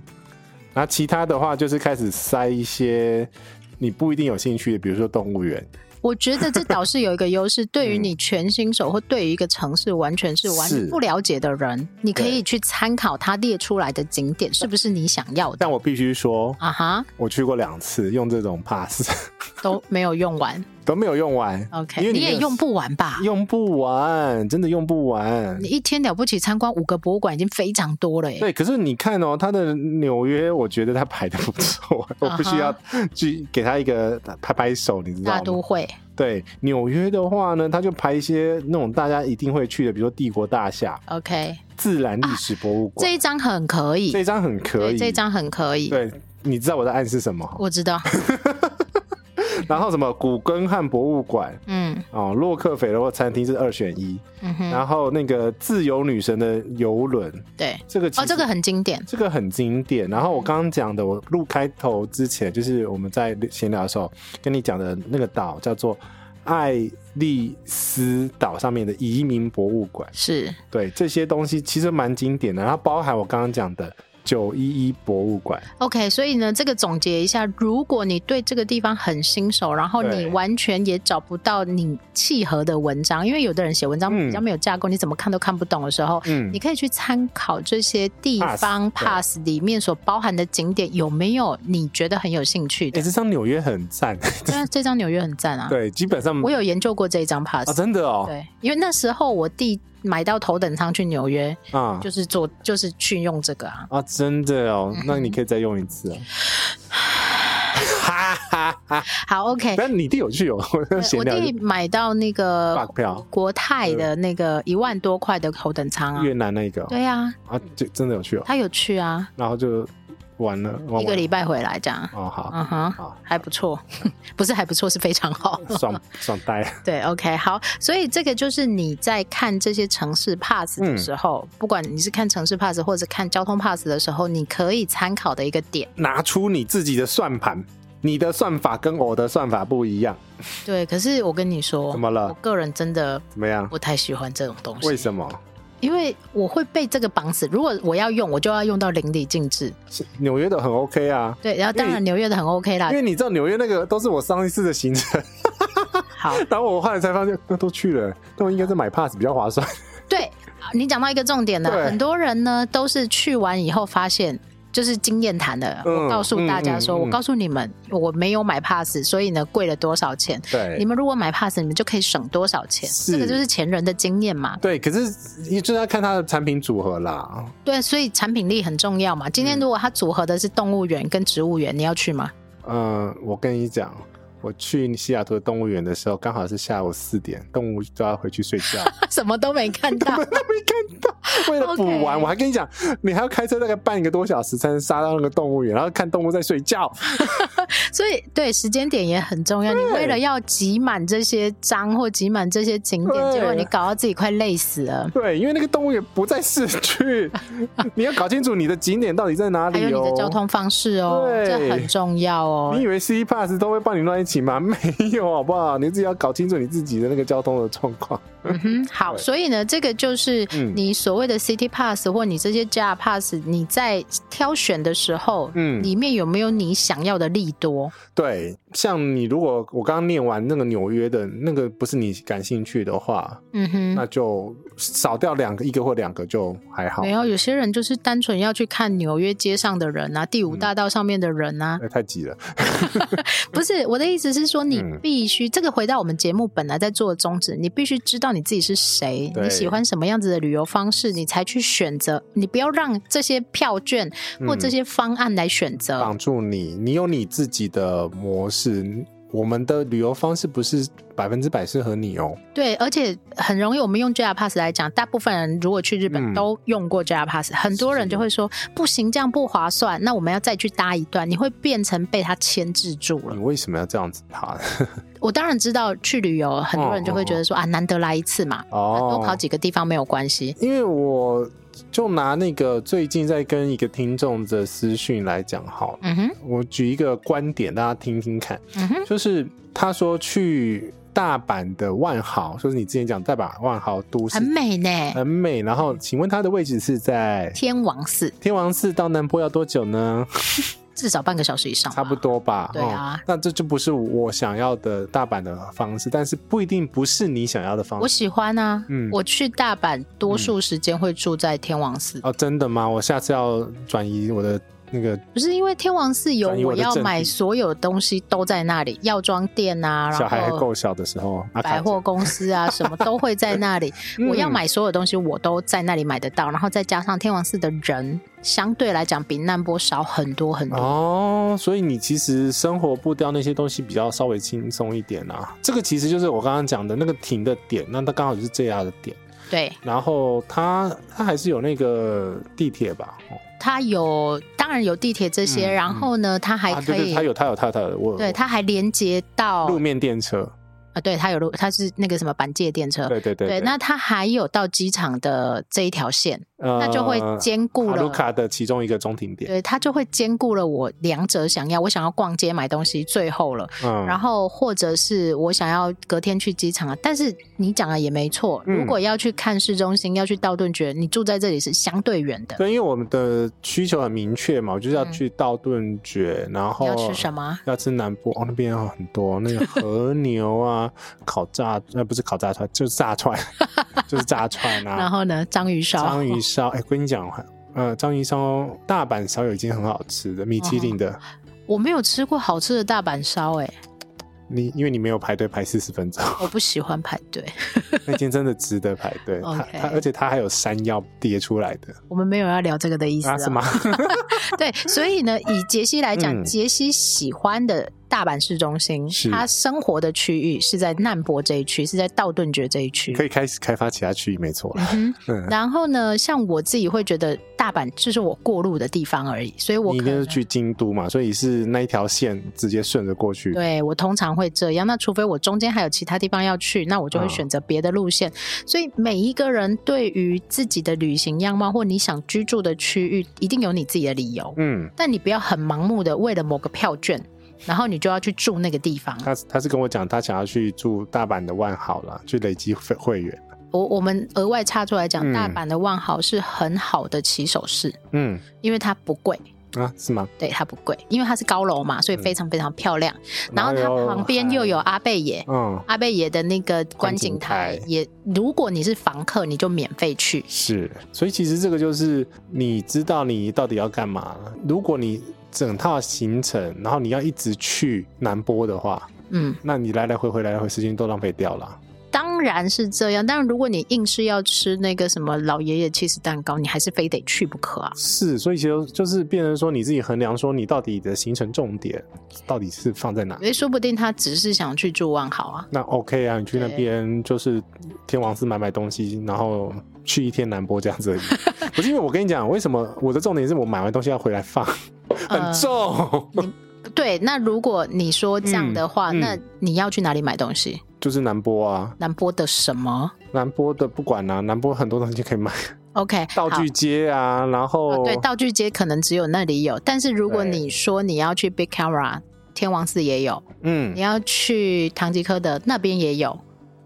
那其他的话就是开始塞一些你不一定有兴趣的，比如说动物园。我觉得这倒是有一个优势，对于你全新手或对于一个城市完全是完全不了解的人，你可以去参考他列出来的景点是不是你想要的。但我必须说，啊哈，我去过两次，用这种 pass 都没有用完。都没有用完，OK，因为你，你也用不完吧？用不完，真的用不完。你一天了不起参观五个博物馆已经非常多了耶。对，可是你看哦，他的纽约，我觉得他排的不错，我不需要去给他一个拍拍手，你知道吗？大都会。对，纽约的话呢，他就排一些那种大家一定会去的，比如说帝国大厦，OK，自然历史博物馆，啊，这一张很可以，这一张很可以，这一张很可以。对，你知道我在暗示什么？我知道。然后什么古根汉博物馆，嗯，哦，洛克菲勒餐厅是二选一，嗯哼，然后那个自由女神的游轮，对，这个哦，这个很经典，这个很经典。然后我刚刚讲的，我录开头之前，就是我们在闲聊的时候跟你讲的那个岛叫做爱丽丝岛上面的移民博物馆，是。对这些东西其实蛮经典的，然后包含我刚刚讲的。九一一博物馆，OK，所以呢，这个总结一下，如果你对这个地方很新手，然后你完全也找不到你契合的文章，因为有的人写文章比较没有架构，嗯，你怎么看都看不懂的时候，嗯，你可以去参考这些地方 pass 里面所包含的景点有没有你觉得很有兴趣的。哎，这张纽约很赞，对啊，这张纽约很赞啊，对，基本上我有研究过这一张 pass，啊，真的哦，对，因为那时候我弟。买到头等舱去纽约啊，就是做就是去用这个啊。啊，真的哦，那你可以再用一次啊。哈哈哈，好，OK。但你弟有去哦，我弟买到那个票。国泰的那个一万多块的头等舱啊，越南那个，对啊，啊，就真的有去哦，他有去啊，然后就。完了，一个礼拜回来这样哦，好，嗯哼，好，还不错，不是还不错，是非常好，爽爽呆。对，OK，好，所以这个就是你在看这些城市 pass 的时候，嗯，不管你是看城市 pass 或者看交通 pass 的时候，你可以参考的一个点，拿出你自己的算盘，你的算法跟我的算法不一样。对，可是我跟你说，怎么了？我个人真的怎么样？不太喜欢这种东西。为什么？因为我会被这个绑死，如果我要用，我就要用到淋漓尽致。纽约的很 OK 啊，对，然后当然纽约的很 OK 啦，因为你知道纽约那个都是我上一次的行程。好，然后我后来才发现，那都去了，那我应该是买 pass 比较划算。对，你讲到一个重点呢，很多人呢都是去完以后发现。就是经验谈的，我告诉大家说，嗯嗯嗯、我告诉你们，我没有买 pass，所以呢贵了多少钱？对，你们如果买 pass，你们就可以省多少钱？这个就是前人的经验嘛。对，可是你就要看它的产品组合啦。对，所以产品力很重要嘛。今天如果它组合的是动物园跟植物园，你要去吗？嗯，我跟你讲。我去西雅图的动物园的时候，刚好是下午四点，动物都要回去睡觉，什么都没看到，什么都没看到。为了补完我还跟你讲，你还要开车大概半个多小时才能杀到那个动物园，然后看动物在睡觉。所以对时间点也很重要。你为了要挤满这些章或挤满这些景点，结果你搞到自己快累死了。对，因为那个动物园不在市区，你要搞清楚你的景点到底在哪里哦，还有你的交通方式哦，对这很重要哦。你以为 City Pass 都会帮你乱一起吗？没有，好不好？你自己要搞清楚你自己的那个交通的状况。嗯哼，好，所以呢，这个就是你所谓的 City Pass 或你这些 JR Pass，你在挑选的时候，嗯，里面有没有你想要的利多？对，像你如果我刚刚念完那个纽约的那个不是你感兴趣的话，嗯哼，那就少掉两个，一个或两个就还好。没有，有些人就是单纯要去看纽约街上的人啊，第五大道上面的人啊，嗯、太挤了。不是，我的意思是说，你必须、嗯、这个回到我们节目本来在做的宗旨，你必须知道。你自己是谁？你喜欢什么样子的旅游方式？你才去选择。你不要让这些票券或这些方案来选择绑、嗯、住你。你有你自己的模式。我们的旅游方式不是百分之百适合你哦。对，而且很容易。我们用 JR Pass 来讲，大部分人如果去日本都用过 JR Pass，、嗯、很多人就会说不行，这样不划算。那我们要再去搭一段，你会变成被他牵制住了。你为什么要这样子爬？我当然知道去旅游，很多人就会觉得说、哦、啊，难得来一次嘛，哦，多跑几个地方没有关系。因为我。就拿那个最近在跟一个听众的私讯来讲好了，嗯哼，我举一个观点，大家听听看，嗯哼，就是他说去大阪的万豪，就是你之前讲大阪万豪都市，很美呢，很美。然后请问他的位置是在天王寺，天王寺到南坡要多久呢？至少半个小时以上，差不多吧。对啊、哦，那这就不是我想要的大阪的方式，但是不一定不是你想要的方式。我喜欢啊，嗯，我去大阪多数时间会住在天王寺。嗯。哦，真的吗？我下次要转移我的。那个不是因为天王寺有我要买所有东西都在那里，药妆店啊，小孩还够小的时候，百货公司啊 什么都会在那里。我要买所有东西，我都在那里买得到。然后再加上天王寺的人相对来讲比难波少很多很多哦，所以你其实生活步调那些东西比较稍微轻松一点啊。这个其实就是我刚刚讲的那个停的点，那它刚好就是这样的点。对，然后它它还是有那个地铁吧？它有，当然有地铁这些，嗯、然后呢，它还可以，啊、对对它有，它有，它有，它有，我对，它还连接到路面电车。啊，对，它有路，它是那个什么板界电车，对对对，对，对，那它还有到机场的这一条线，呃、那就会兼顾了卢卡的其中一个中停点，对，它就会兼顾了我两者想要，我想要逛街买东西最后了，嗯，然后或者是我想要隔天去机场啊，但是你讲的也没错，如果要去看市中心，嗯、要去道顿崛，你住在这里是相对远的，对，因为我们的需求很明确嘛，我就是要去道顿崛，嗯、然后要吃什么？要吃南部哦，那边有很多那个和牛啊，烤。炸呃不是烤炸串，就是炸串，就是炸串啊。然后呢，章鱼烧，章鱼烧。哎、欸，跟你讲，呃，章鱼烧大阪烧有一间很好吃的，米其林的。我没有吃过好吃的大阪烧，哎。你因为你没有排队排四十分钟，我不喜欢排队。那间真的值得排队，它它而且它还有山药叠出来的。我们没有要聊这个的意思啊？是吗？对，所以呢，以杰西来讲，杰西喜欢的。大阪市中心，是他生活的区域是在难波这一区，是在道顿崛这一区，可以开始开发其他区域，没错。嗯，嗯，然后呢，像我自己会觉得大阪就是我过路的地方而已，所以我应该是去京都嘛，所以是那一条线直接顺着过去。对，我通常会这样，那除非我中间还有其他地方要去，那我就会选择别的路线。嗯，所以每一个人对于自己的旅行样貌或你想居住的区域，一定有你自己的理由。嗯，但你不要很盲目的为了某个票券。然后你就要去住那个地方。他他是跟我讲，他想要去住大阪的万豪了，去累积会会员。我我们额外插出来讲，嗯、大阪的万豪是很好的起手式，嗯，因为它不贵啊，是吗？对，它不贵，因为它是高楼嘛，所以非常非常漂亮。嗯、然后它旁边又有阿贝野，嗯，阿贝野的那个观景台也，如果你是房客，你就免费去。是，所以其实这个就是你知道你到底要干嘛了。如果你整套行程，然后你要一直去南波的话，嗯，那你来来回回来来回时间都浪费掉了。当然是这样，但是如果你硬是要吃那个什么老爷爷起司蛋糕，你还是非得去不可啊。是，所以其实就是变成说你自己衡量，说你到底的行程重点到底是放在哪？诶，说不定他只是想去住万豪啊。那 OK 啊，你去那边就是天王寺买买东西，然后去一天南波这样子而已。不是因为我跟你讲，为什么我的重点是我买完东西要回来放，很重。呃对，那如果你说这样的话，嗯嗯、那你要去哪里买东西？就是南波啊。南波的什么？南波的不管啊，南波很多东西可以买。OK，道具街啊，然后、哦、对，道具街可能只有那里有，但是如果你说你要去 Big Camera，天王寺也有，嗯，你要去唐吉诃德那边也有。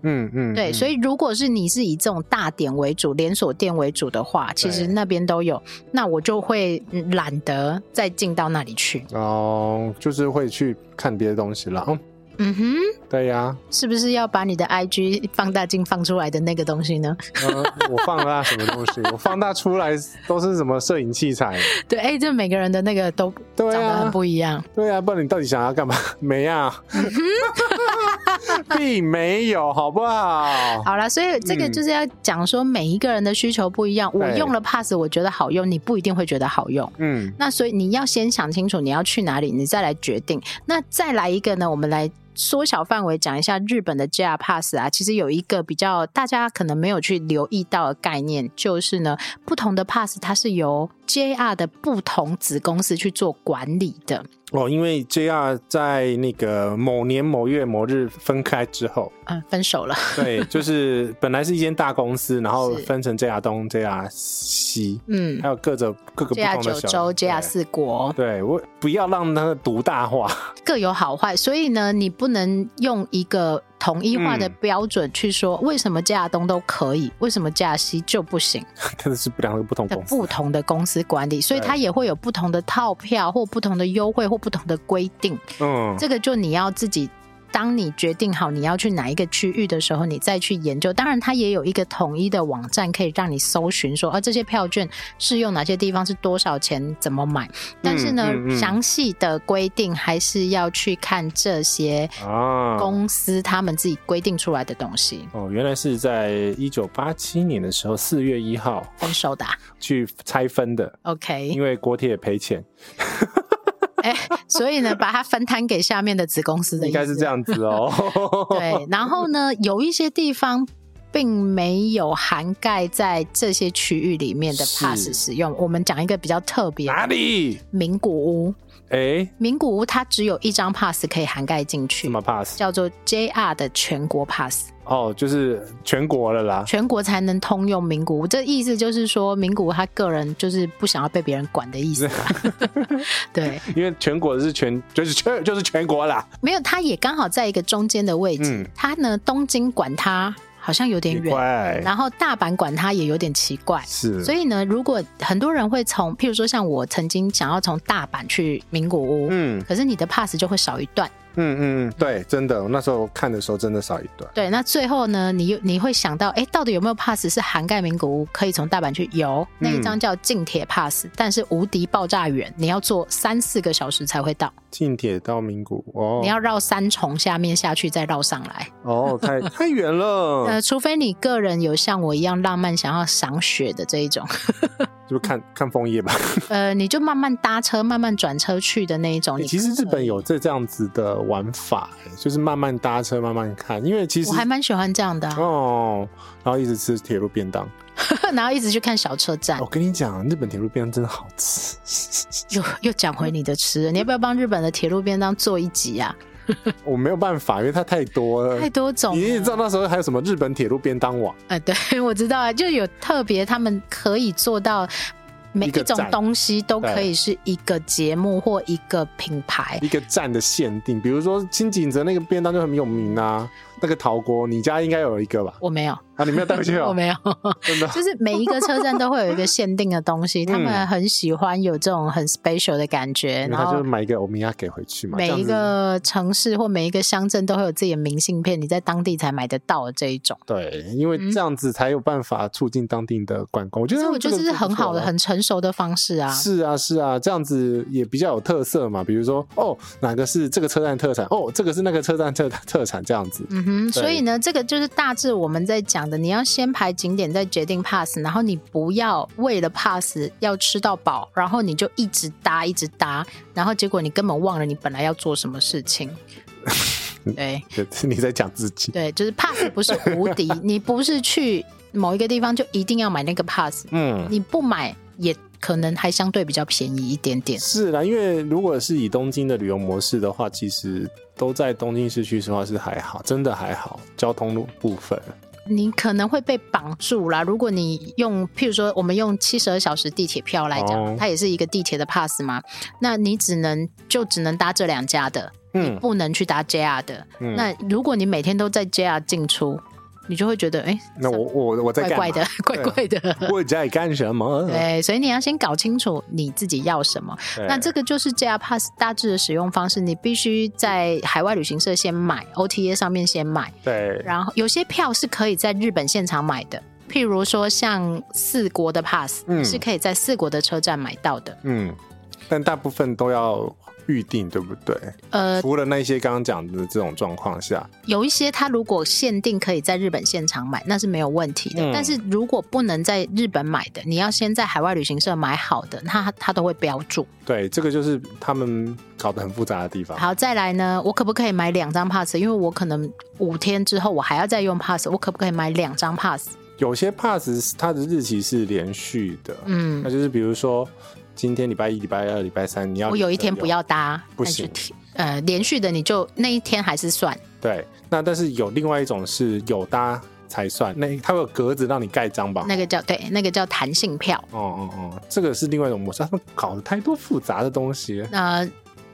嗯嗯，对，所以如果是你是以这种大点为主、连锁店为主的话，其实那边都有，那我就会懒得再进到那里去。哦，就是会去看别的东西了。嗯哼，对呀、啊，是不是要把你的 IG 放大镜放出来的那个东西呢？呃、我放大什么东西？我放大出来都是什么摄影器材？对，哎、欸，这每个人的那个都长得很不一样。对啊，不然你到底想要干嘛？没啊，并没有，好不好？好了，所以这个就是要讲说，每一个人的需求不一样。嗯、我用了 Pass，我觉得好用，你不一定会觉得好用。嗯，那所以你要先想清楚你要去哪里，你再来决定。那再来一个呢？我们来。缩小范围讲一下日本的 JR Pass 啊，其实有一个比较大家可能没有去留意到的概念，就是呢，不同的 Pass 它是由 JR 的不同子公司去做管理的。哦，因为 JR 在那个某年某月某日分开之后，嗯，分手了。对，就是本来是一间大公司，然后分成 JR 东、JR 西，嗯，还有各种各个不同的九州、JR 四国。对，我不要让它独大化，各有好坏，所以呢，你不能用一个。统一化的标准去说，为什么加东都可以，为什么加西就不行？但是两个不同公司，不同的公司管理，所以它也会有不同的套票或不同的优惠或不同的规定。嗯，这个就你要自己。当你决定好你要去哪一个区域的时候，你再去研究。当然，它也有一个统一的网站可以让你搜寻，说啊这些票券适用哪些地方，是多少钱，怎么买。但是呢，嗯嗯嗯、详细的规定还是要去看这些公司他们自己规定出来的东西。哦，原来是在一九八七年的时候四月一号分手的，去拆分的。OK，因为国铁也赔钱。哎、欸，所以呢，把它分摊给下面的子公司的应该是这样子哦。对，然后呢，有一些地方并没有涵盖在这些区域里面的 pass 使用。我们讲一个比较特别，哪里？名古屋。哎、欸，名古屋它只有一张 pass 可以涵盖进去，什么 pass？叫做 JR 的全国 pass。哦，就是全国了啦，全国才能通用名古屋。这意思就是说，名古屋他个人就是不想要被别人管的意思。对，因为全国是全，就是全，就是全国啦。没有，他也刚好在一个中间的位置。他、嗯、呢，东京管他。好像有点远，然后大阪管它也有点奇怪，是。所以呢，如果很多人会从，譬如说像我曾经想要从大阪去名古屋，嗯，可是你的 pass 就会少一段。嗯嗯，对，真的，我那时候看的时候真的少一段。对，那最后呢，你你会想到，哎，到底有没有 pass 是涵盖名古屋，可以从大阪去？游，那一张叫近铁 pass，但是无敌爆炸远，你要坐三四个小时才会到。近铁到名古屋，哦，你要绕三重下面下去，再绕上来。哦，太 太远了。呃，除非你个人有像我一样浪漫，想要赏雪的这一种。就看看枫叶吧。呃，你就慢慢搭车，慢慢转车去的那一种。其实日本有这这样子的玩法，就是慢慢搭车，慢慢看。因为其实我还蛮喜欢这样的、啊、哦。然后一直吃铁路便当，然后一直去看小车站。我跟你讲，日本铁路便当真的好吃。又又讲回你的吃，你要不要帮日本的铁路便当做一集啊？我没有办法，因为它太多了，太多种。你知道那时候还有什么日本铁路便当网？哎、呃，对，我知道啊，就有特别，他们可以做到每一种东西都可以是一个节目或一个品牌，一个站的限定。比如说金井泽那个便当就很有名啊。那个陶锅，你家应该有一个吧？我没有啊，你没有带回去啊？我没有，真的，就是每一个车站都会有一个限定的东西，他们很喜欢有这种很 special 的感觉，然后就买一个欧米亚给回去嘛。每一个城市或每一个乡镇都会有自己的明信片，你在当地才买得到的这一种。对，因为这样子才有办法促进当地的观光。我觉得，我觉得这是很好的、很成熟的方式啊。是啊，是啊，这样子也比较有特色嘛。比如说，哦，哪个是这个车站特产？哦，这个是那个车站特特产，这样子。嗯哼，对所以呢，这个就是大致我们在讲的，你要先排景点，再决定 pass，然后你不要为了 pass 要吃到饱，然后你就一直搭一直搭，然后结果你根本忘了你本来要做什么事情。对，是你在讲自己。对，就是 pass 不是无敌，你不是去某一个地方就一定要买那个 pass，嗯，你不买也可能还相对比较便宜一点点。是啦，因为如果是以东京的旅游模式的话，其实都在东京市区的话是还好，真的还好，交通路部分。你可能会被绑住啦。如果你用，譬如说，我们用七十二小时地铁票来讲，哦它也是一个地铁的 pass 嘛。那你只能就只能搭这两家的，嗯你不能去搭 JR 的。嗯那如果你每天都在 JR 进出，你就会觉得，哎、那我我我在干怪怪的，怪怪的。我在干什么？对，所以你要先搞清楚你自己要什么。那这个就是 JR Pass 大致的使用方式，你必须在海外旅行社先买，OTA 上面先买。对，然后有些票是可以在日本现场买的，譬如说像四国的 pass，、嗯是可以在四国的车站买到的。嗯，但大部分都要预定，对不对？呃，除了那些刚刚讲的这种状况下，有一些它如果限定可以在日本现场买，那是没有问题的。嗯但是如果不能在日本买的，你要先在海外旅行社买好的，它它都会标注。对，这个就是他们搞得很复杂的地方。好，再来呢，我可不可以买两张 pass？因为我可能五天之后我还要再用 pass，我可不可以买两张 pass？有些 pass 它的日期是连续的，嗯那就是比如说今天礼拜一、礼拜二、礼拜三，你要我有一天不要搭，不行呃，连续的你就那一天还是算。对。那但是有另外一种是有搭才算，那它会有格子让你盖章吧？那个叫对，那个叫弹性票。哦哦哦，这个是另外一种模式，他们搞了太多复杂的东西。那、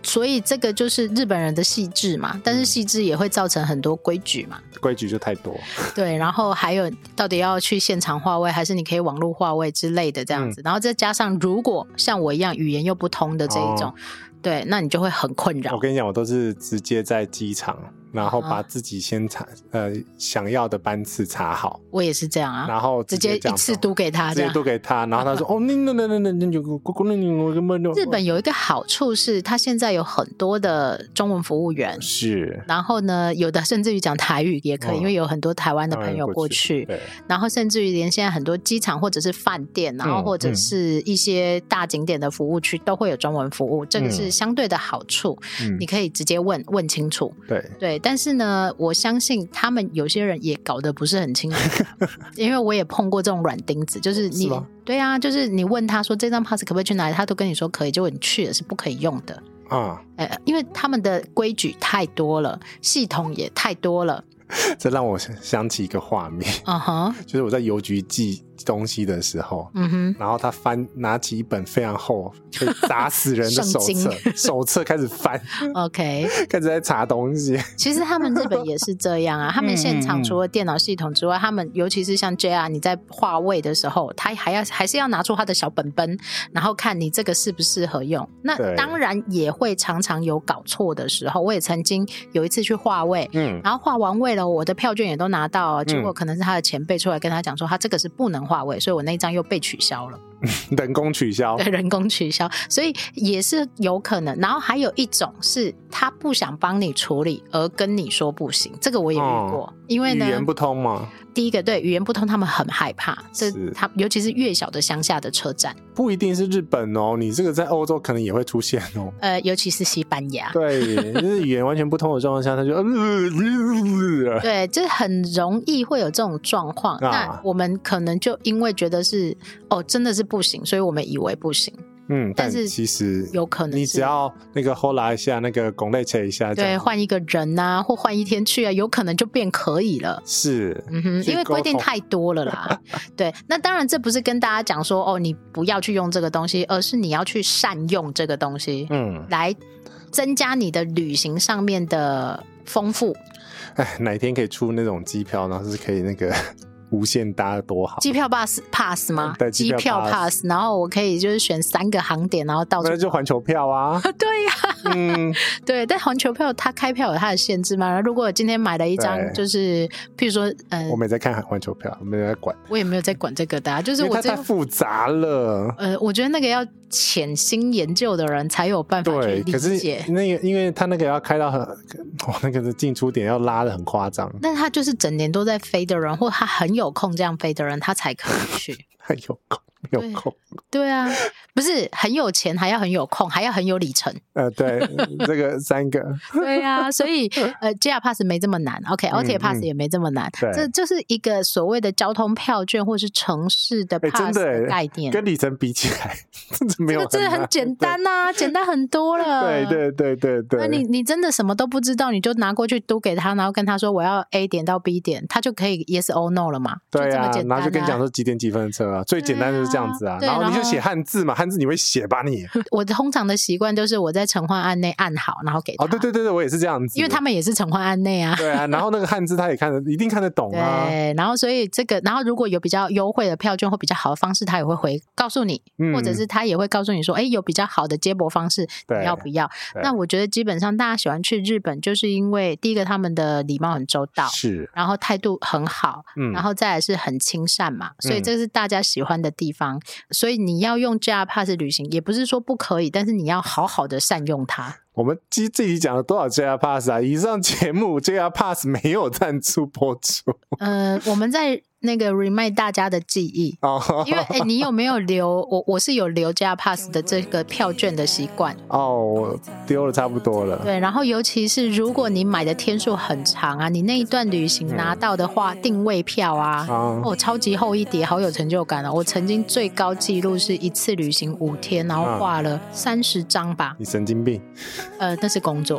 所以这个就是日本人的细致嘛，但是细致也会造成很多规矩嘛。规矩就太多，对，然后还有到底要去现场化位，还是你可以网络化位之类的这样子。然后再加上如果像我一样语言又不通的这一种，哦对，那你就会很困扰。我跟你讲，我都是直接在机场，然后把自己先查呃想要的班次查好，我也是这样啊，然后直接讲一次读给他直接。读给他，然后他说 哦，那那那那那那就那那那日本有一个好处是，它现在有很多的中文服务员，是然后呢，有的甚至于讲台语也可以，哦因为有很多台湾的朋友过去。对，然后甚至于连现在很多机场或者是饭店，然后或者是一些大景点的服务区都会有中文服务，这个是相对的好处，嗯你可以直接问问清楚。对，对，但是呢，我相信他们有些人也搞得不是很清楚，因为我也碰过这种软钉子，就是你是对啊，就是你问他说这张 pass 可不可以去哪里，他都跟你说可以，结果你去了是不可以用的。啊，呃，因为他们的规矩太多了，系统也太多了。这让我想起一个画面，啊哈，就是我在邮局寄东西的时候，嗯哼，然后他翻拿起一本非常厚、可以砸死人的手册，手册开始翻，OK。开始在查东西。其实他们日本也是这样啊，他们现场除了电脑系统之外，他们尤其是像 JR，你在划位的时候，他还要还是要拿出他的小本本，然后看你这个适不适合用。那当然也会常常有搞错的时候。我也曾经有一次去划位，嗯，然后划完位了，我的票券也都拿到，结果可能是他的前辈出来跟他讲说，他这个是不能话位，所以我那一张又被取消了。人工取消对，人工取消，所以也是有可能。然后还有一种是他不想帮你处理，而跟你说不行，这个我也遇过。哦因为呢，语言不通嘛，第一个对语言不通，他们很害怕。这是他尤其是越小的乡下的车站，不一定是日本哦，你这个在欧洲可能也会出现哦。呃，尤其是西班牙。对，就是语言完全不通的状况下，他就呃对，就是很容易会有这种状况。啊那我们可能就因为觉得是哦，真的是不行，所以我们以为不行。嗯，但但是其实有可能你只要那个 hold 拉一下，那个拱内切一下，这对，换一个人啊，或换一天去啊，有可能就变可以了。是，嗯哼，因为规定太多了啦。对，那当然这不是跟大家讲说哦，你不要去用这个东西，而是你要去善用这个东西，嗯，来增加你的旅行上面的丰富。哎，哪一天可以出那种机票，然后是可以那个无限搭多好，机票 pass pass 吗？对机票 pass 然后我可以就是选三个航点，然后到处那就环球票啊，对呀、嗯，对，但环球票它开票有它的限制吗？如果我今天买了一张，就是譬如说，嗯、呃，我没在看环球票，我没在管，我也没有在管这个的、啊，就是我这太复杂了。呃，我觉得那个要潜心研究的人才有办法去理解。对，可是那个，因为他那个要开到很，哇，那个是进出点要拉的很夸张。那他就是整年都在飞的人，或他很有空这样飞的人，他才可以去。很有空。有空对，对啊，不是很有钱，还要很有空，还要很有里程。呃，对，这个三个。对啊，所以呃，JR Pass 没这么难，OK，OTA、嗯、Pass 也没这么难。对，这就是一个所谓的交通票券，或是城市的 Pass 的概念。跟里程比起来，真的没有，这个很简单呐、啊，简单很多了。对对对对对。那你你真的什么都不知道，你就拿过去读给他，然后跟他说我要 A 点到 B 点，他就可以 Yes or No 了嘛？对啊，就这么简单啊、然后就跟你讲说几点几分的车啊，最简单就是这样子啊。然后你就写汉字嘛，汉字你会写吧你？我通常的习惯就是我在陈换案内按好，然后给他。哦，对对对对，我也是这样子，因为他们也是陈换案内啊。对啊，然后那个汉字他也看得，一定看得懂啊。对，然后所以这个，然后如果有比较优惠的票券或比较好的方式，他也会回告诉你，嗯、或者是他也会告诉你说，哎，有比较好的接驳方式，你要不要？那我觉得基本上大家喜欢去日本，就是因为第一个他们的礼貌很周到，是，然后态度很好，嗯，然后再来是很亲善嘛，所以这是大家喜欢的地方。嗯、所以你要。用 JR Pass 旅行也不是说不可以，但是你要好好的善用它。我们自己讲了多少 JR Pass 啊？以上节目 JR Pass 没有赞助播出。呃，我们在。那个 remind 大家的记忆，oh, 因为哎，你有没有留我？我是有留 JR Pass 的这个票券的习惯哦，我丢了差不多了。对，然后尤其是如果你买的天数很长啊，你那一段旅行拿到的话，嗯、定位票啊，哦，哦，超级厚一叠，好有成就感哦。我曾经最高纪录是一次旅行五天，然后画了三十张吧。你神经病？呃，那是工作。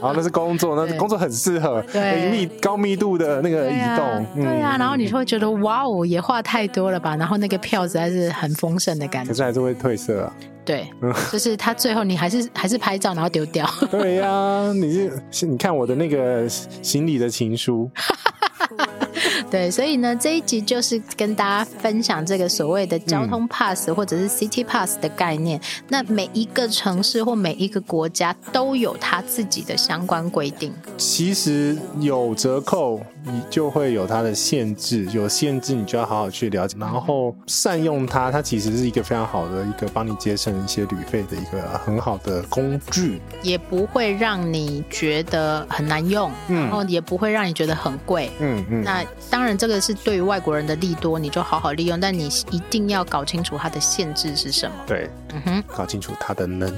哦，那是工作，那 是工作很适合对密高密度的那个移动。对啊，嗯、对啊然后你。就会觉得哇哦，也画太多了吧？然后那个票实在是很丰盛的感觉，可是还是会褪色啊。对，就是他最后你还是 还是拍照然后丢掉。对呀、啊，你是你看我的那个行李的情书。对，所以呢，这一集就是跟大家分享这个所谓的交通 pass 或者是 city pass 的概念。嗯、那每一个城市或每一个国家都有它自己的相关规定。其实有折扣，你就会有它的限制，有限制你就要好好去了解，然后善用它。它其实是一个非常好的一个帮你节省一些旅费的一个很好的工具，也不会让你觉得很难用，嗯、然后也不会让你觉得很贵。嗯嗯，那当。当然，这个是对于外国人的利多，你就好好利用。但你一定要搞清楚它的限制是什么。对，嗯哼，搞清楚他的能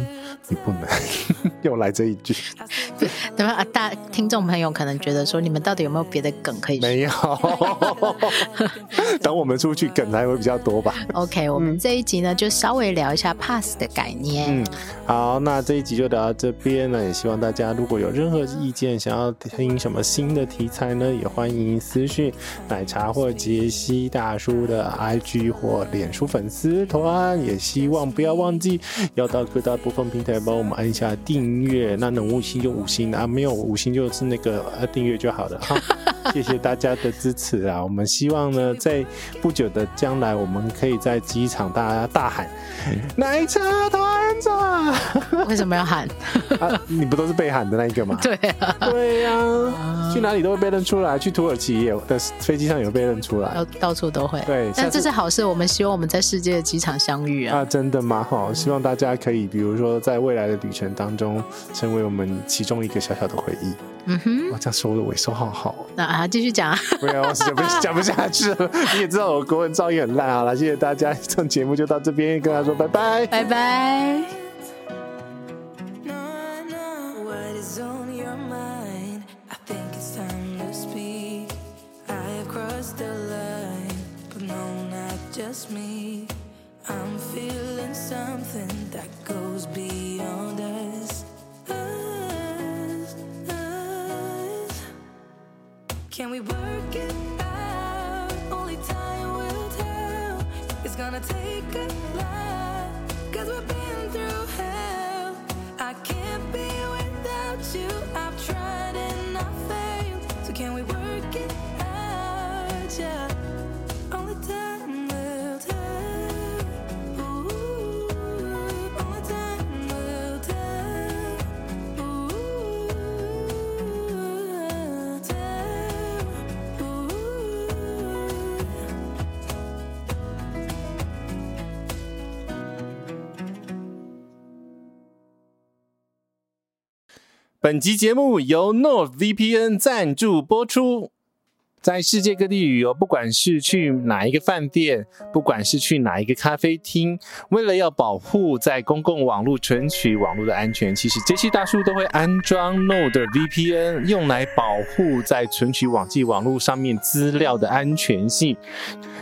与不能。又来这一句，对吧？大听众朋友可能觉得说，你们到底有没有别的梗可以？没有。等我们出去，梗才会比较多吧。OK，我们这一集呢，就稍微聊一下 Pass 的概念。嗯，好，那这一集就聊到这边了。也希望大家如果有任何意见，想要听什么新的题材呢，也欢迎私讯。奶茶或杰西大叔的 IG 或脸书粉丝团，也希望不要忘记要到各大播放平台帮我们按一下订阅，那能五星就五星啊，没有五星就是那个呃订阅就好了 哈。谢谢大家的支持啊！我们希望呢，在不久的将来，我们可以在机场大家大喊“奶茶团长”，为什么要喊？啊，你不都是被喊的那一个吗？对啊，对呀、啊，去哪里都会被认出来，去土耳其也有的飞机上有被认出来，到到处都会。对，但这是好事。我们希望我们在世界的机场相遇啊！啊，真的吗？哈，希望大家可以，比如说在未来的旅程当中，成为我们其中一个小小的回忆。嗯哼，我这样说的尾收好好。那啊，继续讲啊。不要，我讲不讲不下去了。你也知道我国文造诣很烂。好了，谢谢大家，这节目就到这边，跟他说拜拜，拜拜。本集节目由 NordVPN 赞助播出。在世界各地旅游，不管是去哪一个饭店，不管是去哪一个咖啡厅，为了要保护在公共网络存取网络的安全，其实杰西大叔都会安装 NordVPN，用来保护在存取网际网络上面资料的安全性。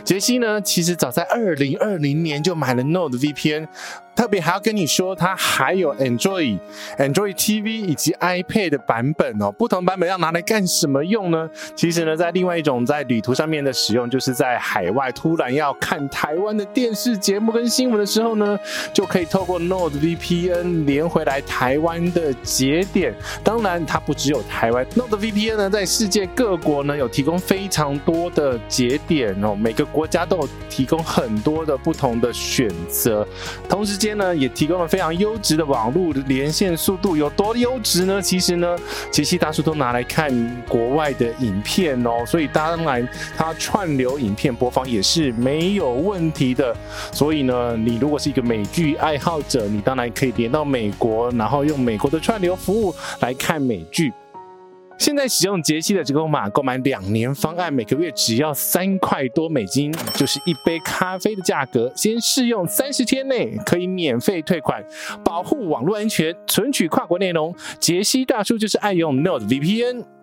杰西呢，其实早在二零二零年就买了 NordVPN。特别还要跟你说，它还有 Android、Android TV 以及 iPad 的版本哦。不同版本要拿来干什么用呢？其实呢，在另外一种在旅途上面的使用，就是在海外突然要看台湾的电视节目跟新闻的时候呢，就可以透过 NordVPN 连回来台湾的节点。当然，它不只有台湾，NordVPN 呢在世界各国呢有提供非常多的节点哦，每个国家都有提供很多的不同的选择，同时间。呢也提供了非常优质的网络连线速度，有多优质呢？其实呢，杰西大叔都拿来看国外的影片哦，所以当然它串流影片播放也是没有问题的。所以呢，你如果是一个美剧爱好者，你当然可以连到美国，然后用美国的串流服务来看美剧。现在使用杰西的折扣码购买两年方案，每个月只要三块多美金，就是一杯咖啡的价格。先试用三十天内可以免费退款，保护网络安全，存取跨国内容。杰西大叔就是爱用 NordVPN。